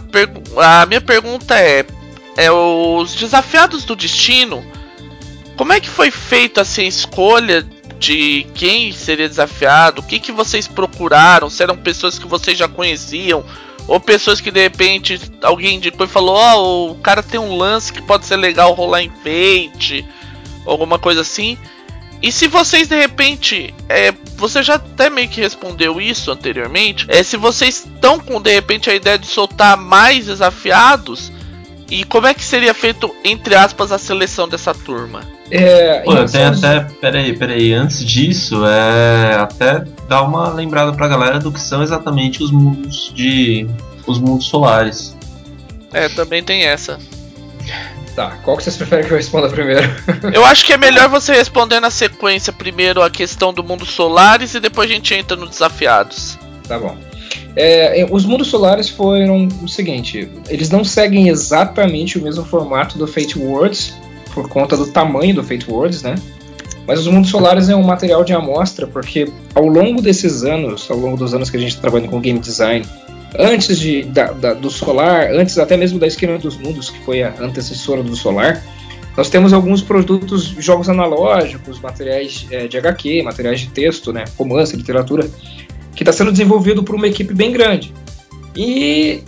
a minha pergunta é: é os desafiados do destino. Como é que foi feita assim, a escolha de quem seria desafiado, o que, que vocês procuraram, se eram pessoas que vocês já conheciam, ou pessoas que de repente alguém indicou e falou: Ó, oh, o cara tem um lance que pode ser legal rolar em Fate, alguma coisa assim. E se vocês de repente, é, você já até meio que respondeu isso anteriormente, é se vocês estão com de repente a ideia de soltar mais desafiados e como é que seria feito entre aspas a seleção dessa turma? É, Pô, eu tenho até. Peraí, peraí. Antes disso, é. Até dar uma lembrada pra galera do que são exatamente os mundos de. os mundos solares. É, também tem essa. Tá, qual que vocês preferem que eu responda primeiro? eu acho que é melhor você responder na sequência primeiro a questão do mundo solares e depois a gente entra nos desafiados. Tá bom. É, os mundos solares foram o seguinte: eles não seguem exatamente o mesmo formato do Fate Worlds, por conta do tamanho do Fate Worlds, né? Mas os mundos solares é um material de amostra porque ao longo desses anos, ao longo dos anos que a gente está trabalhando com game design, antes de, da, da, do solar, antes até mesmo da esquema dos mundos, que foi a antecessora do solar, nós temos alguns produtos, jogos analógicos, materiais é, de HQ, materiais de texto, né, romance, literatura, que está sendo desenvolvido por uma equipe bem grande. E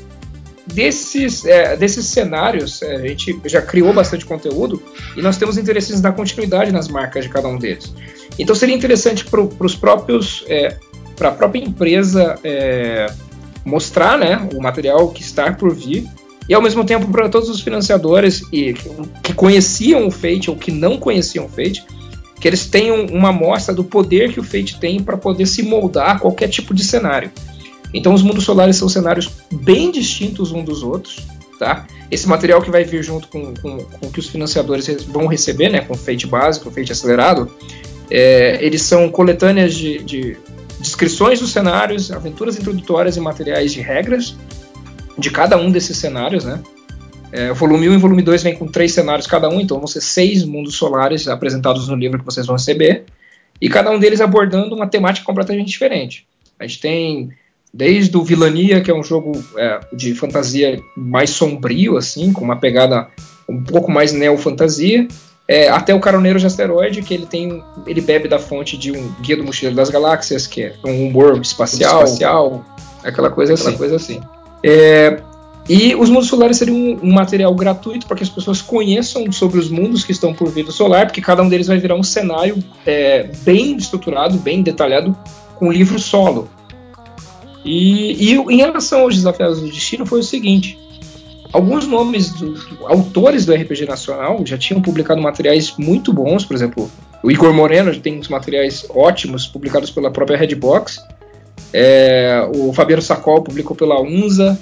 desses, é, desses cenários, é, a gente já criou bastante conteúdo e nós temos interesse em dar continuidade nas marcas de cada um deles. Então seria interessante para os próprios, é, para a própria empresa é, mostrar né, o material que está por vir e ao mesmo tempo para todos os financiadores e, que conheciam o Fate ou que não conheciam o Fate, que eles tenham uma amostra do poder que o Fate tem para poder se moldar a qualquer tipo de cenário. Então os mundos solares são cenários bem distintos um dos outros, tá? Esse material que vai vir junto com, com, com que os financiadores vão receber, né, com o Fate básico, o Fate acelerado, é, eles são coletâneas de, de descrições dos cenários, aventuras introdutórias e materiais de regras de cada um desses cenários, né? É, volume 1 e volume 2 vem com três cenários cada um, então vão ser seis mundos solares apresentados no livro que vocês vão receber, e cada um deles abordando uma temática completamente diferente. A gente tem Desde o Vilania, que é um jogo é, de fantasia mais sombrio, assim, com uma pegada um pouco mais neo-fantasia, é, até o Caroneiro de Asteroide, que ele tem. ele bebe da fonte de um Guia do Mochileiro das Galáxias, que é um world espacial, espacial aquela coisa assim. Aquela coisa assim. É, E os mundos solares seriam um, material gratuito para que as pessoas conheçam sobre os mundos que estão por vir do solar, porque cada um deles vai virar um cenário é, bem estruturado, bem detalhado, com livro solo. E, e, em relação aos desafios do destino foi o seguinte: alguns nomes do, do, autores do RPG nacional já tinham publicado materiais muito bons, por exemplo, o Igor Moreno tem uns materiais ótimos publicados pela própria Redbox. É, o Fabiano Sacol publicou pela UNSA.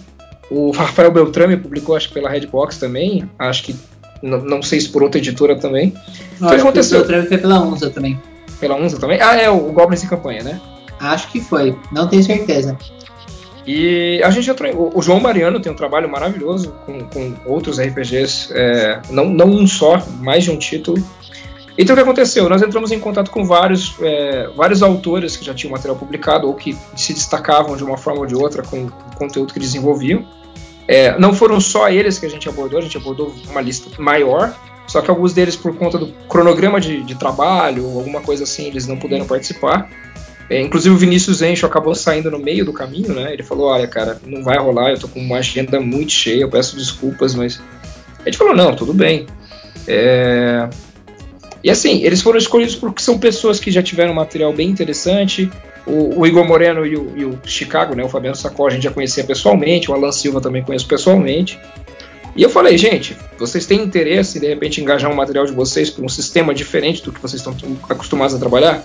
O Rafael Beltrame publicou, acho que pela Redbox também. Acho que não, não sei se por outra editora também. Não, o que aconteceu? O Beltrame foi pela UNSA também. Pela UNSA também? Ah, é, o Goblins em Campanha, né? Acho que foi, não tenho certeza. E a gente entrou, o João Mariano tem um trabalho maravilhoso com, com outros RPGs, é, não, não um só, mais de um título. Então o que aconteceu? Nós entramos em contato com vários, é, vários autores que já tinham material publicado ou que se destacavam de uma forma ou de outra com o conteúdo que desenvolviam. É, não foram só eles que a gente abordou, a gente abordou uma lista maior, só que alguns deles, por conta do cronograma de, de trabalho ou alguma coisa assim, eles não puderam participar. É, inclusive o Vinícius Encho acabou saindo no meio do caminho, né? Ele falou: Olha, cara, não vai rolar, eu tô com uma agenda muito cheia, eu peço desculpas, mas. A gente falou: Não, tudo bem. É... E assim, eles foram escolhidos porque são pessoas que já tiveram material bem interessante. O, o Igor Moreno e o, e o, Chicago, né, o Fabiano Sacó, a gente já conhecia pessoalmente, o Alan Silva também conheço pessoalmente. E eu falei, gente, vocês têm interesse de repente engajar um material de vocês para um sistema diferente do que vocês estão acostumados a trabalhar?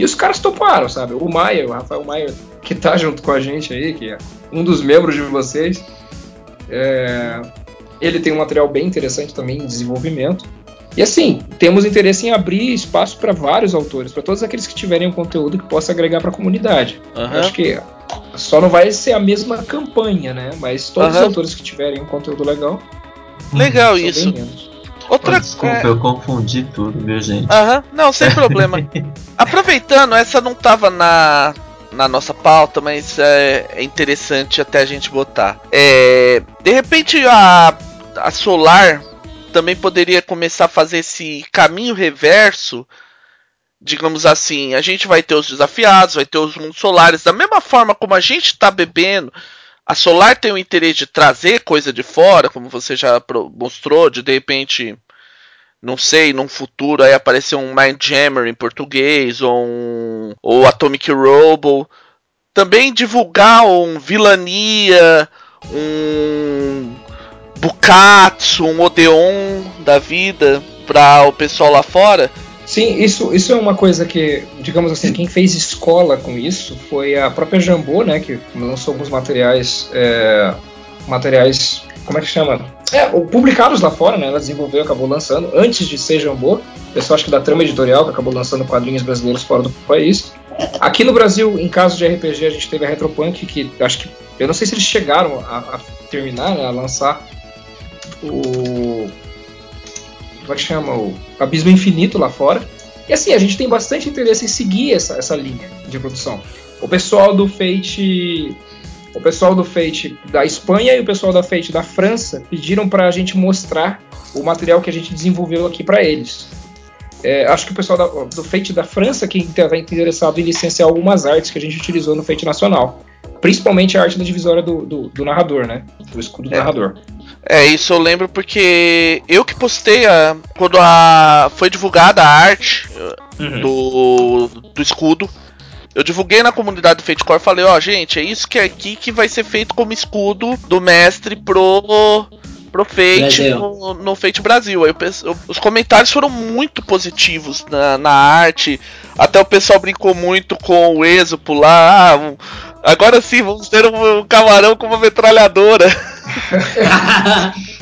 E os caras toparam, sabe? O Maia, o Rafael Maia, que tá junto com a gente aí, que é um dos membros de vocês, é... ele tem um material bem interessante também em desenvolvimento. E assim, temos interesse em abrir espaço para vários autores, para todos aqueles que tiverem um conteúdo que possa agregar para a comunidade. Uhum. Acho que só não vai ser a mesma campanha, né? Mas todos uhum. os autores que tiverem um conteúdo legal. Legal isso. Outra oh, Desculpa, é... eu confundi tudo, viu, gente? Aham, não, sem problema. Aproveitando, essa não tava na, na nossa pauta, mas é, é interessante até a gente botar. É, de repente a, a Solar também poderia começar a fazer esse caminho reverso. Digamos assim, a gente vai ter os desafiados, vai ter os mundos solares, da mesma forma como a gente está bebendo. A Solar tem o interesse de trazer coisa de fora, como você já mostrou, de de repente não sei, num futuro aí aparecer um Mindjammer em português ou um ou Atomic Robo. Também divulgar um Vilania, um Bukatsu, um Odeon da vida para o pessoal lá fora. Sim, isso, isso é uma coisa que, digamos assim, quem fez escola com isso foi a própria Jambô, né, que lançou alguns materiais, é, materiais, como é que chama? É, publicados lá fora, né? Ela desenvolveu, acabou lançando, antes de ser Jambô. Pessoal, acho que da Trama Editorial, que acabou lançando quadrinhos brasileiros fora do país. Aqui no Brasil, em caso de RPG, a gente teve a Retropunk, que acho que. Eu não sei se eles chegaram a, a terminar, né, a lançar o. Como é que chama? O Abismo Infinito lá fora. E assim, a gente tem bastante interesse em seguir essa, essa linha de produção. O pessoal do Fate o pessoal do Fate da Espanha e o pessoal da Fate da França pediram para a gente mostrar o material que a gente desenvolveu aqui para eles. É, acho que o pessoal da, do Fate da França que está interessado em licenciar algumas artes que a gente utilizou no Fate Nacional. Principalmente a arte da divisória do, do, do narrador, né? Do escudo do é. narrador. É, isso eu lembro porque eu que postei a, quando a, foi divulgada a arte uhum. do, do escudo. Eu divulguei na comunidade do Fate Core falei, ó, oh, gente, é isso que é aqui que vai ser feito como escudo do mestre pro pro Fate no, no, Fate Brasil. Aí eu, os comentários foram muito positivos na, na, arte. Até o pessoal brincou muito com o Exo lá. Ah, agora sim, vamos ter um, um camarão com uma metralhadora.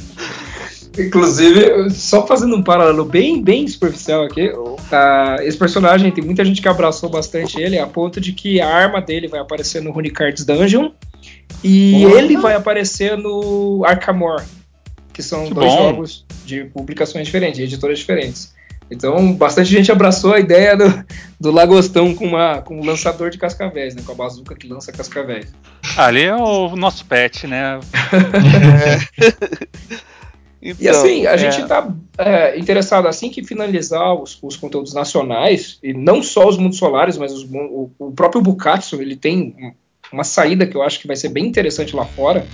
Inclusive, só fazendo um paralelo bem, bem superficial aqui, tá, esse personagem tem muita gente que abraçou bastante ele, a ponto de que a arma dele vai aparecer no Runicards Dungeon e ele vai aparecer no Arkamor, que são que dois bom. jogos de publicações diferentes, de editoras diferentes. Então, bastante gente abraçou a ideia do, do Lagostão com, uma, com um lançador de cascavéis, né? Com a bazuca que lança cascavéis. Ali é o nosso pet, né? é. Então, e assim, a é... gente está é, interessado assim que finalizar os, os, conteúdos nacionais, e não só os mundos solares, mas os, o, o, próprio Bukatsu, ele tem uma saída que eu acho que vai ser bem interessante lá fora.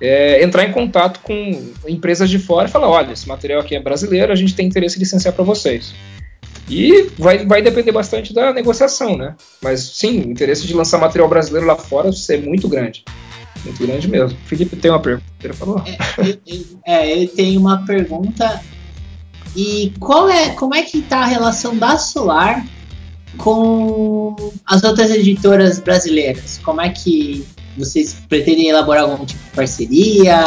é, entrar em contato com empresas de fora e falar: olha, esse material aqui é brasileiro, a gente tem interesse em licenciar para vocês. E vai, vai depender bastante da negociação, né? Mas sim, o interesse de lançar material brasileiro lá fora é muito grande. Muito grande mesmo. Felipe tem uma pergunta, ele falou? É, é, ele tem uma pergunta. E qual é, como é que tá a relação da Solar com as outras editoras brasileiras? Como é que vocês pretendem elaborar algum tipo de parceria?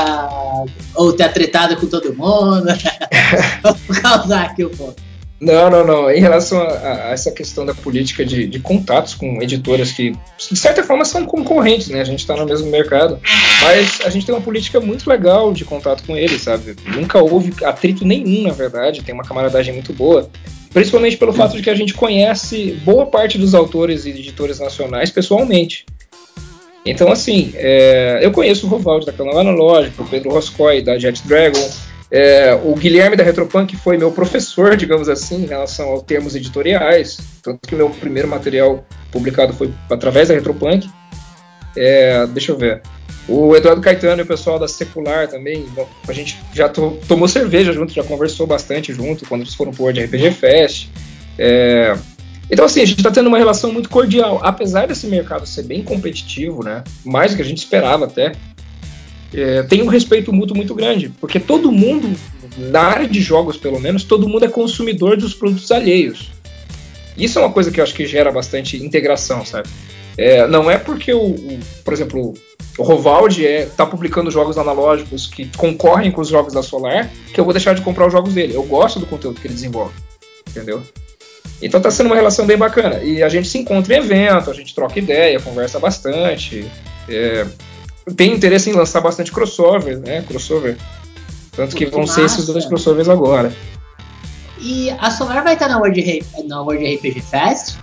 Ou ter tretado com todo mundo? Vou causar aqui um pouco. Não, não, não. Em relação a, a essa questão da política de, de, contatos com editoras que, de certa forma, são concorrentes, né? A gente está no mesmo mercado, mas a gente tem uma política muito legal de contato com eles, sabe? Nunca houve atrito nenhum, na verdade. Tem uma camaradagem muito boa, principalmente pelo fato de que a gente conhece boa parte dos autores e editores nacionais pessoalmente. Então, assim, é, eu conheço o Rovaldo da Canal Analógico, o Pedro Roscoe da Jet Dragon, é, o Guilherme da Retropunk foi meu professor, digamos assim, em relação aos termos editoriais, tanto que meu primeiro material publicado foi através da Retropunk. É, deixa eu ver. O Eduardo Caetano e o pessoal da Secular também, a gente já to tomou cerveja junto, já conversou bastante junto quando eles foram pro de RPG Fest. É, então, assim, a gente está tendo uma relação muito cordial. Apesar desse mercado ser bem competitivo, né? Mais do que a gente esperava até, é, tem um respeito mútuo muito grande, porque todo mundo, na área de jogos pelo menos, todo mundo é consumidor dos produtos alheios. Isso é uma coisa que eu acho que gera bastante integração, sabe? É, não é porque o, o, por exemplo, o Rovaldi está é, tá publicando jogos analógicos que concorrem com os jogos da Solar que eu vou deixar de comprar os jogos dele. Eu gosto do conteúdo que ele desenvolve, entendeu? Então tá sendo uma relação bem bacana. E a gente se encontra em evento, a gente troca ideia, conversa bastante. É, tem interesse em lançar bastante crossover, né? Crossover. Tanto que, que vão massa. ser esses dois crossovers agora. E a Solar vai estar na World, na World RPG Fest?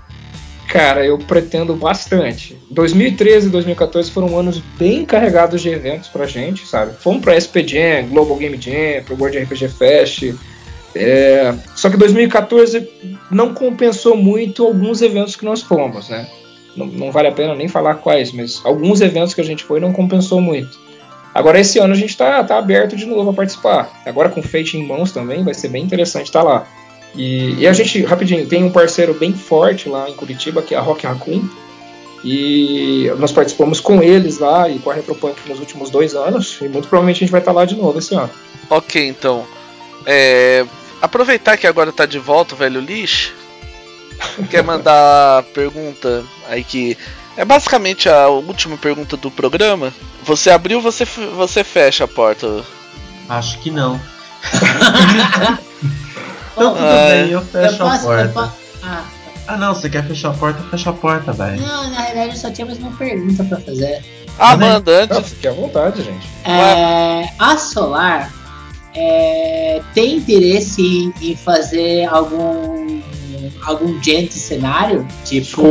Cara, eu pretendo bastante. 2013 e 2014 foram anos bem carregados de eventos pra gente, sabe? Fomos pra SP Jam, Global Game Jam, pro World RPG Fest. É... Só que 2014 não compensou muito alguns eventos que nós fomos, né? Não, não vale a pena nem falar quais, mas alguns eventos que a gente foi não compensou muito. Agora esse ano a gente está tá aberto de novo a participar. Agora com Fate em mãos também vai ser bem interessante estar tá lá. E, e, a gente, rapidinho, tem um parceiro bem forte lá em Curitiba, que é a Rock Raccoon. E nós participamos com eles lá e com a Retropunk nos últimos dois anos. E muito provavelmente a gente vai estar tá lá de novo esse ano. Ok, então. É, aproveitar que agora está de volta o velho lixo quer mandar pergunta aí que é basicamente a última pergunta do programa. Você abriu, você você fecha a porta. Acho que não. então tudo ah, bem, eu fecho eu posso, a porta. Ah. ah. não, você quer fechar a porta, fecha a porta, velho. Não, na realidade eu só tinha mais uma pergunta pra fazer. Ah, manda antes. Fique à vontade, gente. É, a Solar é, tem interesse em fazer algum algum gente cenário, tipo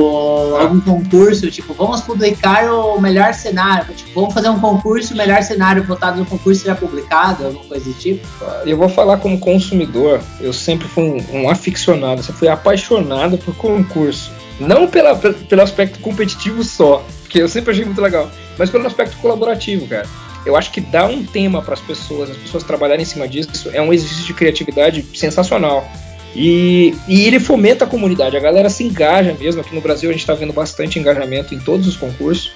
algum concurso, tipo vamos publicar o melhor cenário, tipo vamos fazer um concurso, o melhor cenário votado no concurso será publicado, alguma coisa do tipo. Eu vou falar como consumidor, eu sempre fui um, um aficionado, sempre fui apaixonado por concurso, não pela, pelo aspecto competitivo só, que eu sempre achei muito legal, mas pelo aspecto colaborativo, cara. Eu acho que dar um tema para as pessoas, as pessoas trabalharem em cima disso, é um exercício de criatividade sensacional. E, e, ele fomenta a comunidade, a galera se engaja mesmo. Aqui no Brasil a gente está vendo bastante engajamento em todos os concursos.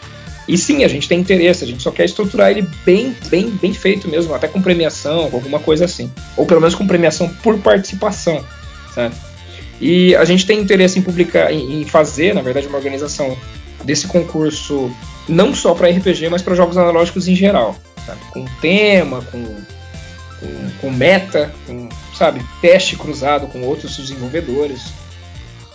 E sim, a gente tem interesse, a gente só quer estruturar ele bem, bem, bem feito mesmo, até com premiação, alguma coisa assim. Ou pelo menos com premiação por participação, sabe? E a gente tem interesse em publicar, em, em fazer, na verdade, uma organização desse concurso não só para RPG, mas para jogos analógicos em geral, sabe? Com tema, com, com, com meta, com sabe, teste cruzado com outros desenvolvedores.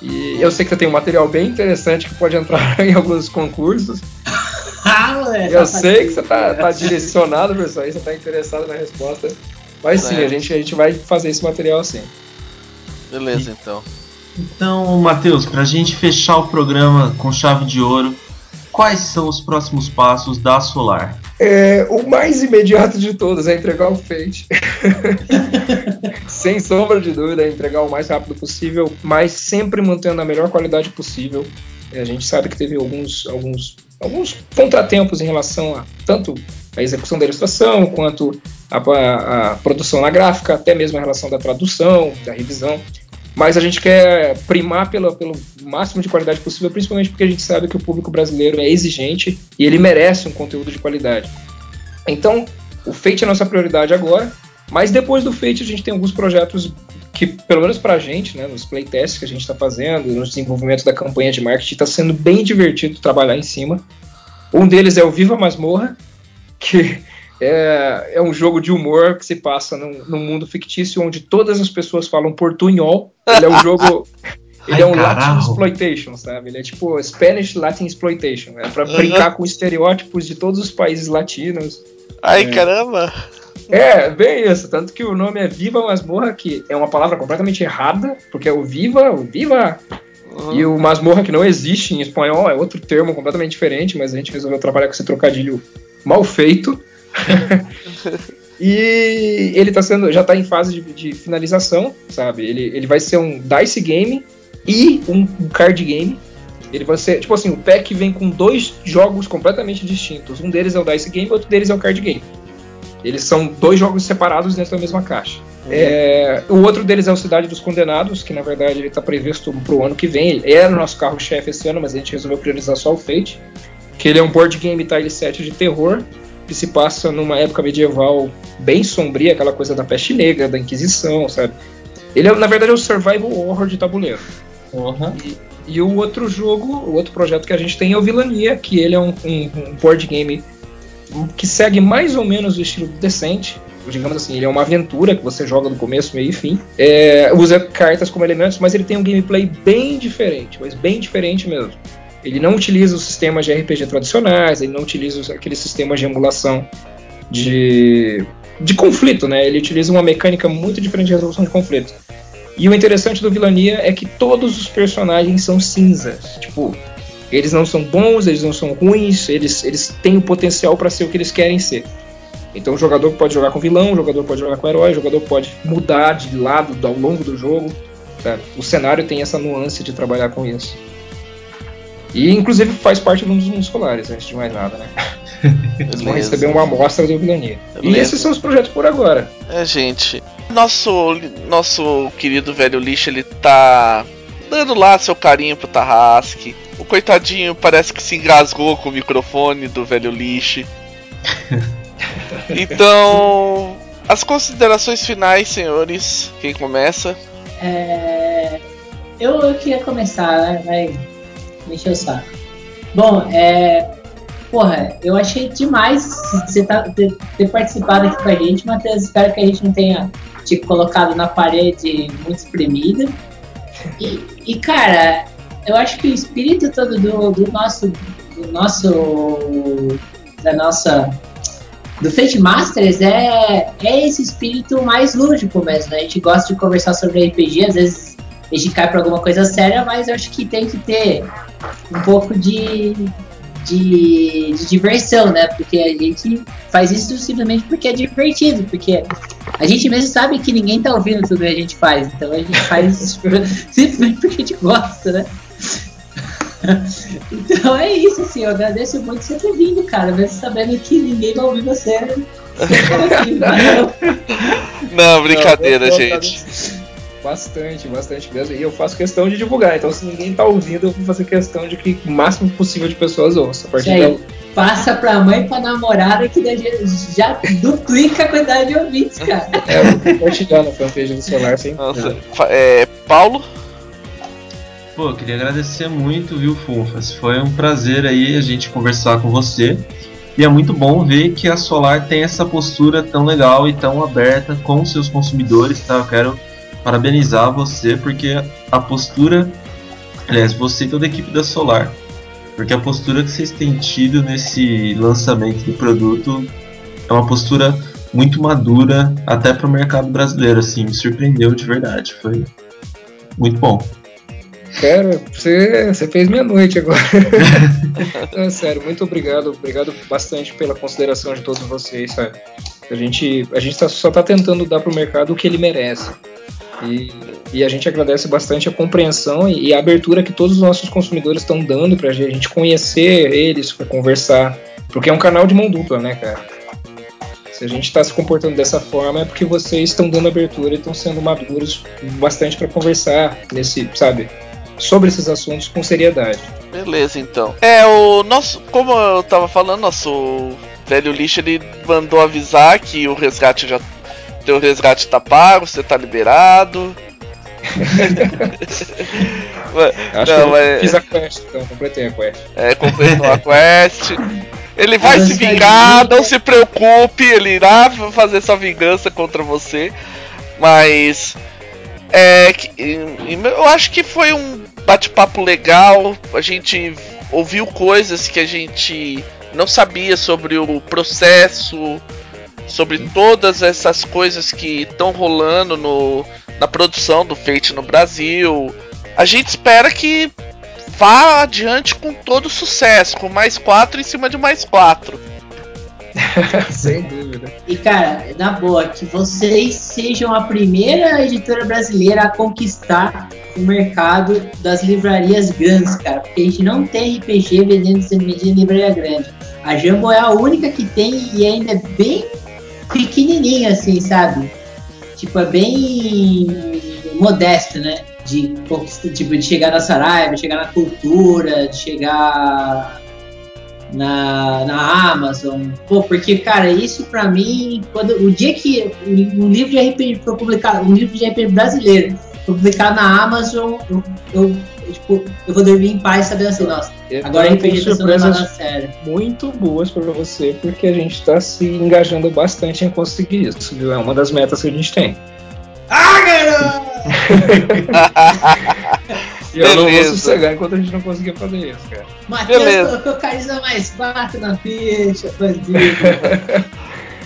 E eu sei que você tem um material bem interessante que pode entrar em alguns concursos. ah, moleque, eu sei que você tá, tá direcionado para isso aí, você tá interessado na resposta. Mas sim, é. a gente, a gente vai fazer esse material assim. Beleza, então. Então, Matheus, para a gente fechar o programa com chave de ouro, quais são os próximos passos da Solar? É, o mais imediato de todos é entregar o Fate. Sem sombra de dúvida, é entregar o mais rápido possível, mas sempre mantendo a melhor qualidade possível. A gente sabe que teve alguns, alguns, alguns contratempos em relação a tanto a execução da ilustração quanto a, a, a produção na gráfica, até mesmo a relação da tradução, da revisão. Mas a gente quer primar pelo, pelo máximo de qualidade possível, principalmente porque a gente sabe que o público brasileiro é exigente e ele merece um conteúdo de qualidade. Então, o Fate é a nossa prioridade agora, mas depois do Fate a gente tem alguns projetos que, pelo menos pra gente, né, nos playtests que a gente está fazendo, nos desenvolvimentos da campanha de marketing, está sendo bem divertido trabalhar em cima. Um deles é o Viva Masmorra, que é, é um jogo de humor que se passa num, num, mundo fictício onde todas as pessoas falam portunhol. Ele é um jogo. Ele Ai, é um Latin exploitation, sabe? Ele é tipo Spanish Latin exploitation. É para brincar com estereótipos de todos os países latinos. Ai, é. caramba! É, bem isso. Tanto que o nome é Viva Masmorra, que é uma palavra completamente errada, porque é o Viva, o Viva. Uhum. E o masmorra, que não existe em espanhol, é outro termo completamente diferente, mas a gente resolveu trabalhar com esse trocadilho mal feito. e ele tá sendo, já está em fase de, de, finalização, sabe? Ele, ele vai ser um dice game e um, um card game. Ele vai ser, tipo assim, o pack vem com dois jogos completamente distintos. Um deles é o dice game, outro deles é o card game. Eles são dois jogos separados dentro da mesma caixa. Uhum. É, o outro deles é o Cidade dos Condenados, que na verdade ele está previsto para o ano que vem. Ele era o nosso carro-chefe esse ano, mas a gente resolveu priorizar só o Fate. Que ele é um board game tile set de terror que se passa numa época medieval bem sombria, aquela coisa da peste negra, da Inquisição, sabe? Ele, é, na verdade, é o survival horror de tabuleiro. Uhum. E, e, o outro jogo, o outro projeto que a gente tem é o Vilania, que ele é um, um, um board game que segue mais ou menos o estilo decente. Digamos assim, ele é uma aventura que você joga no começo, meio e fim. É, usa cartas como elementos, mas ele tem um gameplay bem diferente, mas bem diferente mesmo. Ele não utiliza os sistemas de RPG tradicionais, ele não utiliza aqueles sistemas de emulação de, de conflito, né? Ele utiliza uma mecânica muito diferente de resolução de conflito. E o interessante do Vilania é que todos os personagens são cinzas. Tipo, eles não são bons, eles não são ruins, eles, eles têm o potencial para ser o que eles querem ser. Então o jogador pode jogar com vilão, o jogador pode jogar com herói, o jogador pode mudar de lado ao longo do jogo. Sabe? O cenário tem essa nuance de trabalhar com isso. E inclusive faz parte dos mundos escolares, antes de mais nada, né? Eles vão receber uma amostra do Vilania. E esses são os projetos por agora. É, gente. Nosso, nosso querido velho lixo, ele tá dando lá seu carinho pro Tarrasque. O coitadinho parece que se engasgou com o microfone do velho lixo. então, as considerações finais, senhores. Quem começa? É... Eu, eu queria começar, né? me encheu o saco. Bom, é. Porra, eu achei demais você tá, ter, ter, participado aqui com a gente, Matheus. Espero que a gente não tenha te colocado na parede muito espremida. E, e cara, eu acho que o espírito todo do, do nosso. Do nosso. Da nossa do Fate Masters é, é esse espírito mais lúdico mesmo. Né? A gente gosta de conversar sobre RPG, às vezes a gente cai para alguma coisa séria, mas eu acho que tem que ter um pouco de, de, de, diversão, né? Porque a gente faz isso simplesmente porque é divertido, porque a gente mesmo sabe que ninguém tá ouvindo tudo que a gente faz, então a gente faz isso simplesmente porque a gente gosta, né? Então é isso, assim, eu agradeço muito você ter vindo, cara, mesmo sabendo que ninguém vai ouvir você. Não, brincadeira, Não, gente. Bastante, bastante mesmo. E eu faço questão de divulgar. Então, se ninguém tá ouvindo, eu vou fazer questão de que o máximo possível de pessoas ouçam. A partir aí, Passa pra mãe e pra namorada que já duplica a quantidade de ouvintes, cara. É, eu vou compartilhar na fanpage do celular sem. Nossa, é, Paulo? Pô, eu queria agradecer muito, viu, Funfas? Foi um prazer aí a gente conversar com você. E é muito bom ver que a Solar tem essa postura tão legal e tão aberta com seus consumidores, tá? Eu quero parabenizar você porque a postura, aliás, você e toda a equipe da Solar, porque a postura que vocês têm tido nesse lançamento do produto é uma postura muito madura até para o mercado brasileiro, assim, me surpreendeu de verdade, foi muito bom. Cara, você, você fez minha noite agora. Não, sério, muito obrigado. Obrigado bastante pela consideração de todos vocês, sabe? A gente, a gente tá, só tá tentando dar pro mercado o que ele merece. E, e, a gente agradece bastante a compreensão e, e a abertura que todos os nossos consumidores estão dando para a gente conhecer eles, para conversar, porque é um canal de mão dupla, né, cara? Se a gente está se comportando dessa forma é porque vocês estão dando abertura e estão sendo maduros bastante para conversar nesse, sabe, sobre esses assuntos com seriedade. Beleza, então. É, o nosso, como eu tava falando, nosso velho lixo ele mandou avisar que o resgate já teu resgate tá pago, você tá liberado. Acho não, que eu mas... fiz a quest, então completei a quest. É, completou a quest. Ele vai se vingar, não se preocupe, ele irá fazer sua vingança contra você. Mas. É. Eu acho que foi um bate-papo legal. A gente ouviu coisas que a gente não sabia sobre o processo, sobre todas essas coisas que estão rolando no, na produção do Fate no Brasil. A gente espera que vá adiante com todo sucesso, com mais quatro em cima de mais quatro. Sem dúvida. E cara, na boa, que vocês sejam a primeira editora brasileira a conquistar o mercado das livrarias grandes, cara. Porque a gente não tem RPG vendendo CMD em livraria grande. A Jumbo é a única que tem e ainda é bem pequenininha, assim, sabe? Tipo, é bem modesto, né? De, tipo, de chegar na Saraiva, chegar na cultura, de chegar na, na Amazon. Pô, porque, cara, isso pra mim, quando, o dia que um livro de RPG for publicado, um livro de RPG brasileiro publicar na Amazon, eu, eu, tipo, eu vou dormir em paz sabendo assim, nossa, agora a RPG tá sendo levado a sério. Muito boas para você, porque a gente está se engajando bastante em conseguir isso, viu? É uma das metas que a gente tem. Ah, garoto! e eu não vou sossegar enquanto a gente não conseguir fazer isso, cara. Matheus colocou carisma mais 4 na ficha, bandido.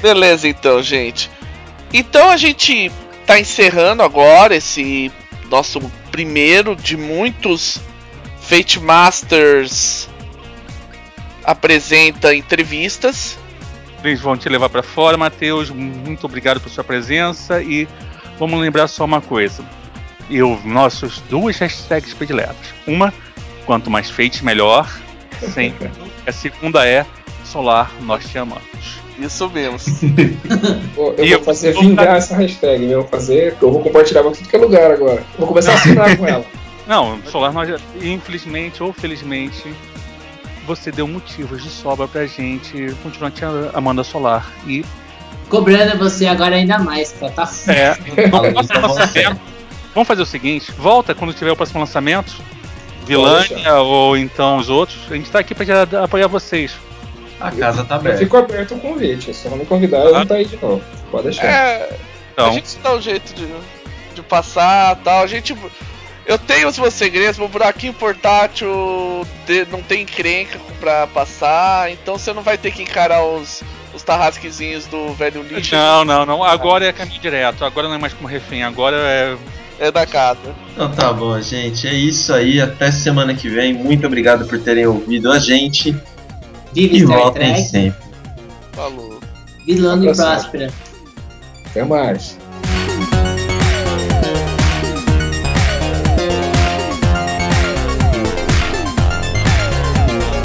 Beleza, então, gente. Então a gente tá encerrando agora esse nosso primeiro de muitos Fate Masters apresenta entrevistas. Eles vão te levar para fora, Matheus. Muito obrigado por sua presença e vamos lembrar só uma coisa. Eu, nossos duas hashtags prediletas. Uma, quanto mais Fate melhor. Sempre. a segunda é Solar, nós te amamos. Isso mesmo. eu e vou fazer eu vingar essa hashtag, eu vou fazer, eu vou compartilhar pra tudo que é lugar agora. Eu vou começar a assinar com ela. Não, Solar, nós, infelizmente ou felizmente, você deu motivos de sobra pra gente continuar te amando a Solar. E. Cobrando você agora ainda mais, cara. Tá É. Vamos fazer o seguinte: volta quando tiver o próximo lançamento. Vilânia ou então os outros. A gente tá aqui pra apoiar vocês. A casa tá aberta. Ficou aberto o convite. Se não me convidar, eu não tá aí de novo. Pode deixar. É, então. A gente dá um jeito de, de passar tal. A gente. Eu tenho os meus segredos, meu buraquinho portátil de, não tem encrenca pra passar, então você não vai ter que encarar os, os tarrasquezinhos do velho lixo. Não, não, não. Agora é caminho direto. Agora não é mais como refém. Agora é. É da casa. Então tá bom, gente. É isso aí. Até semana que vem. Muito obrigado por terem ouvido a gente. Vive e Star Trek. sempre. Falou. Vilão e próspera. Até mais.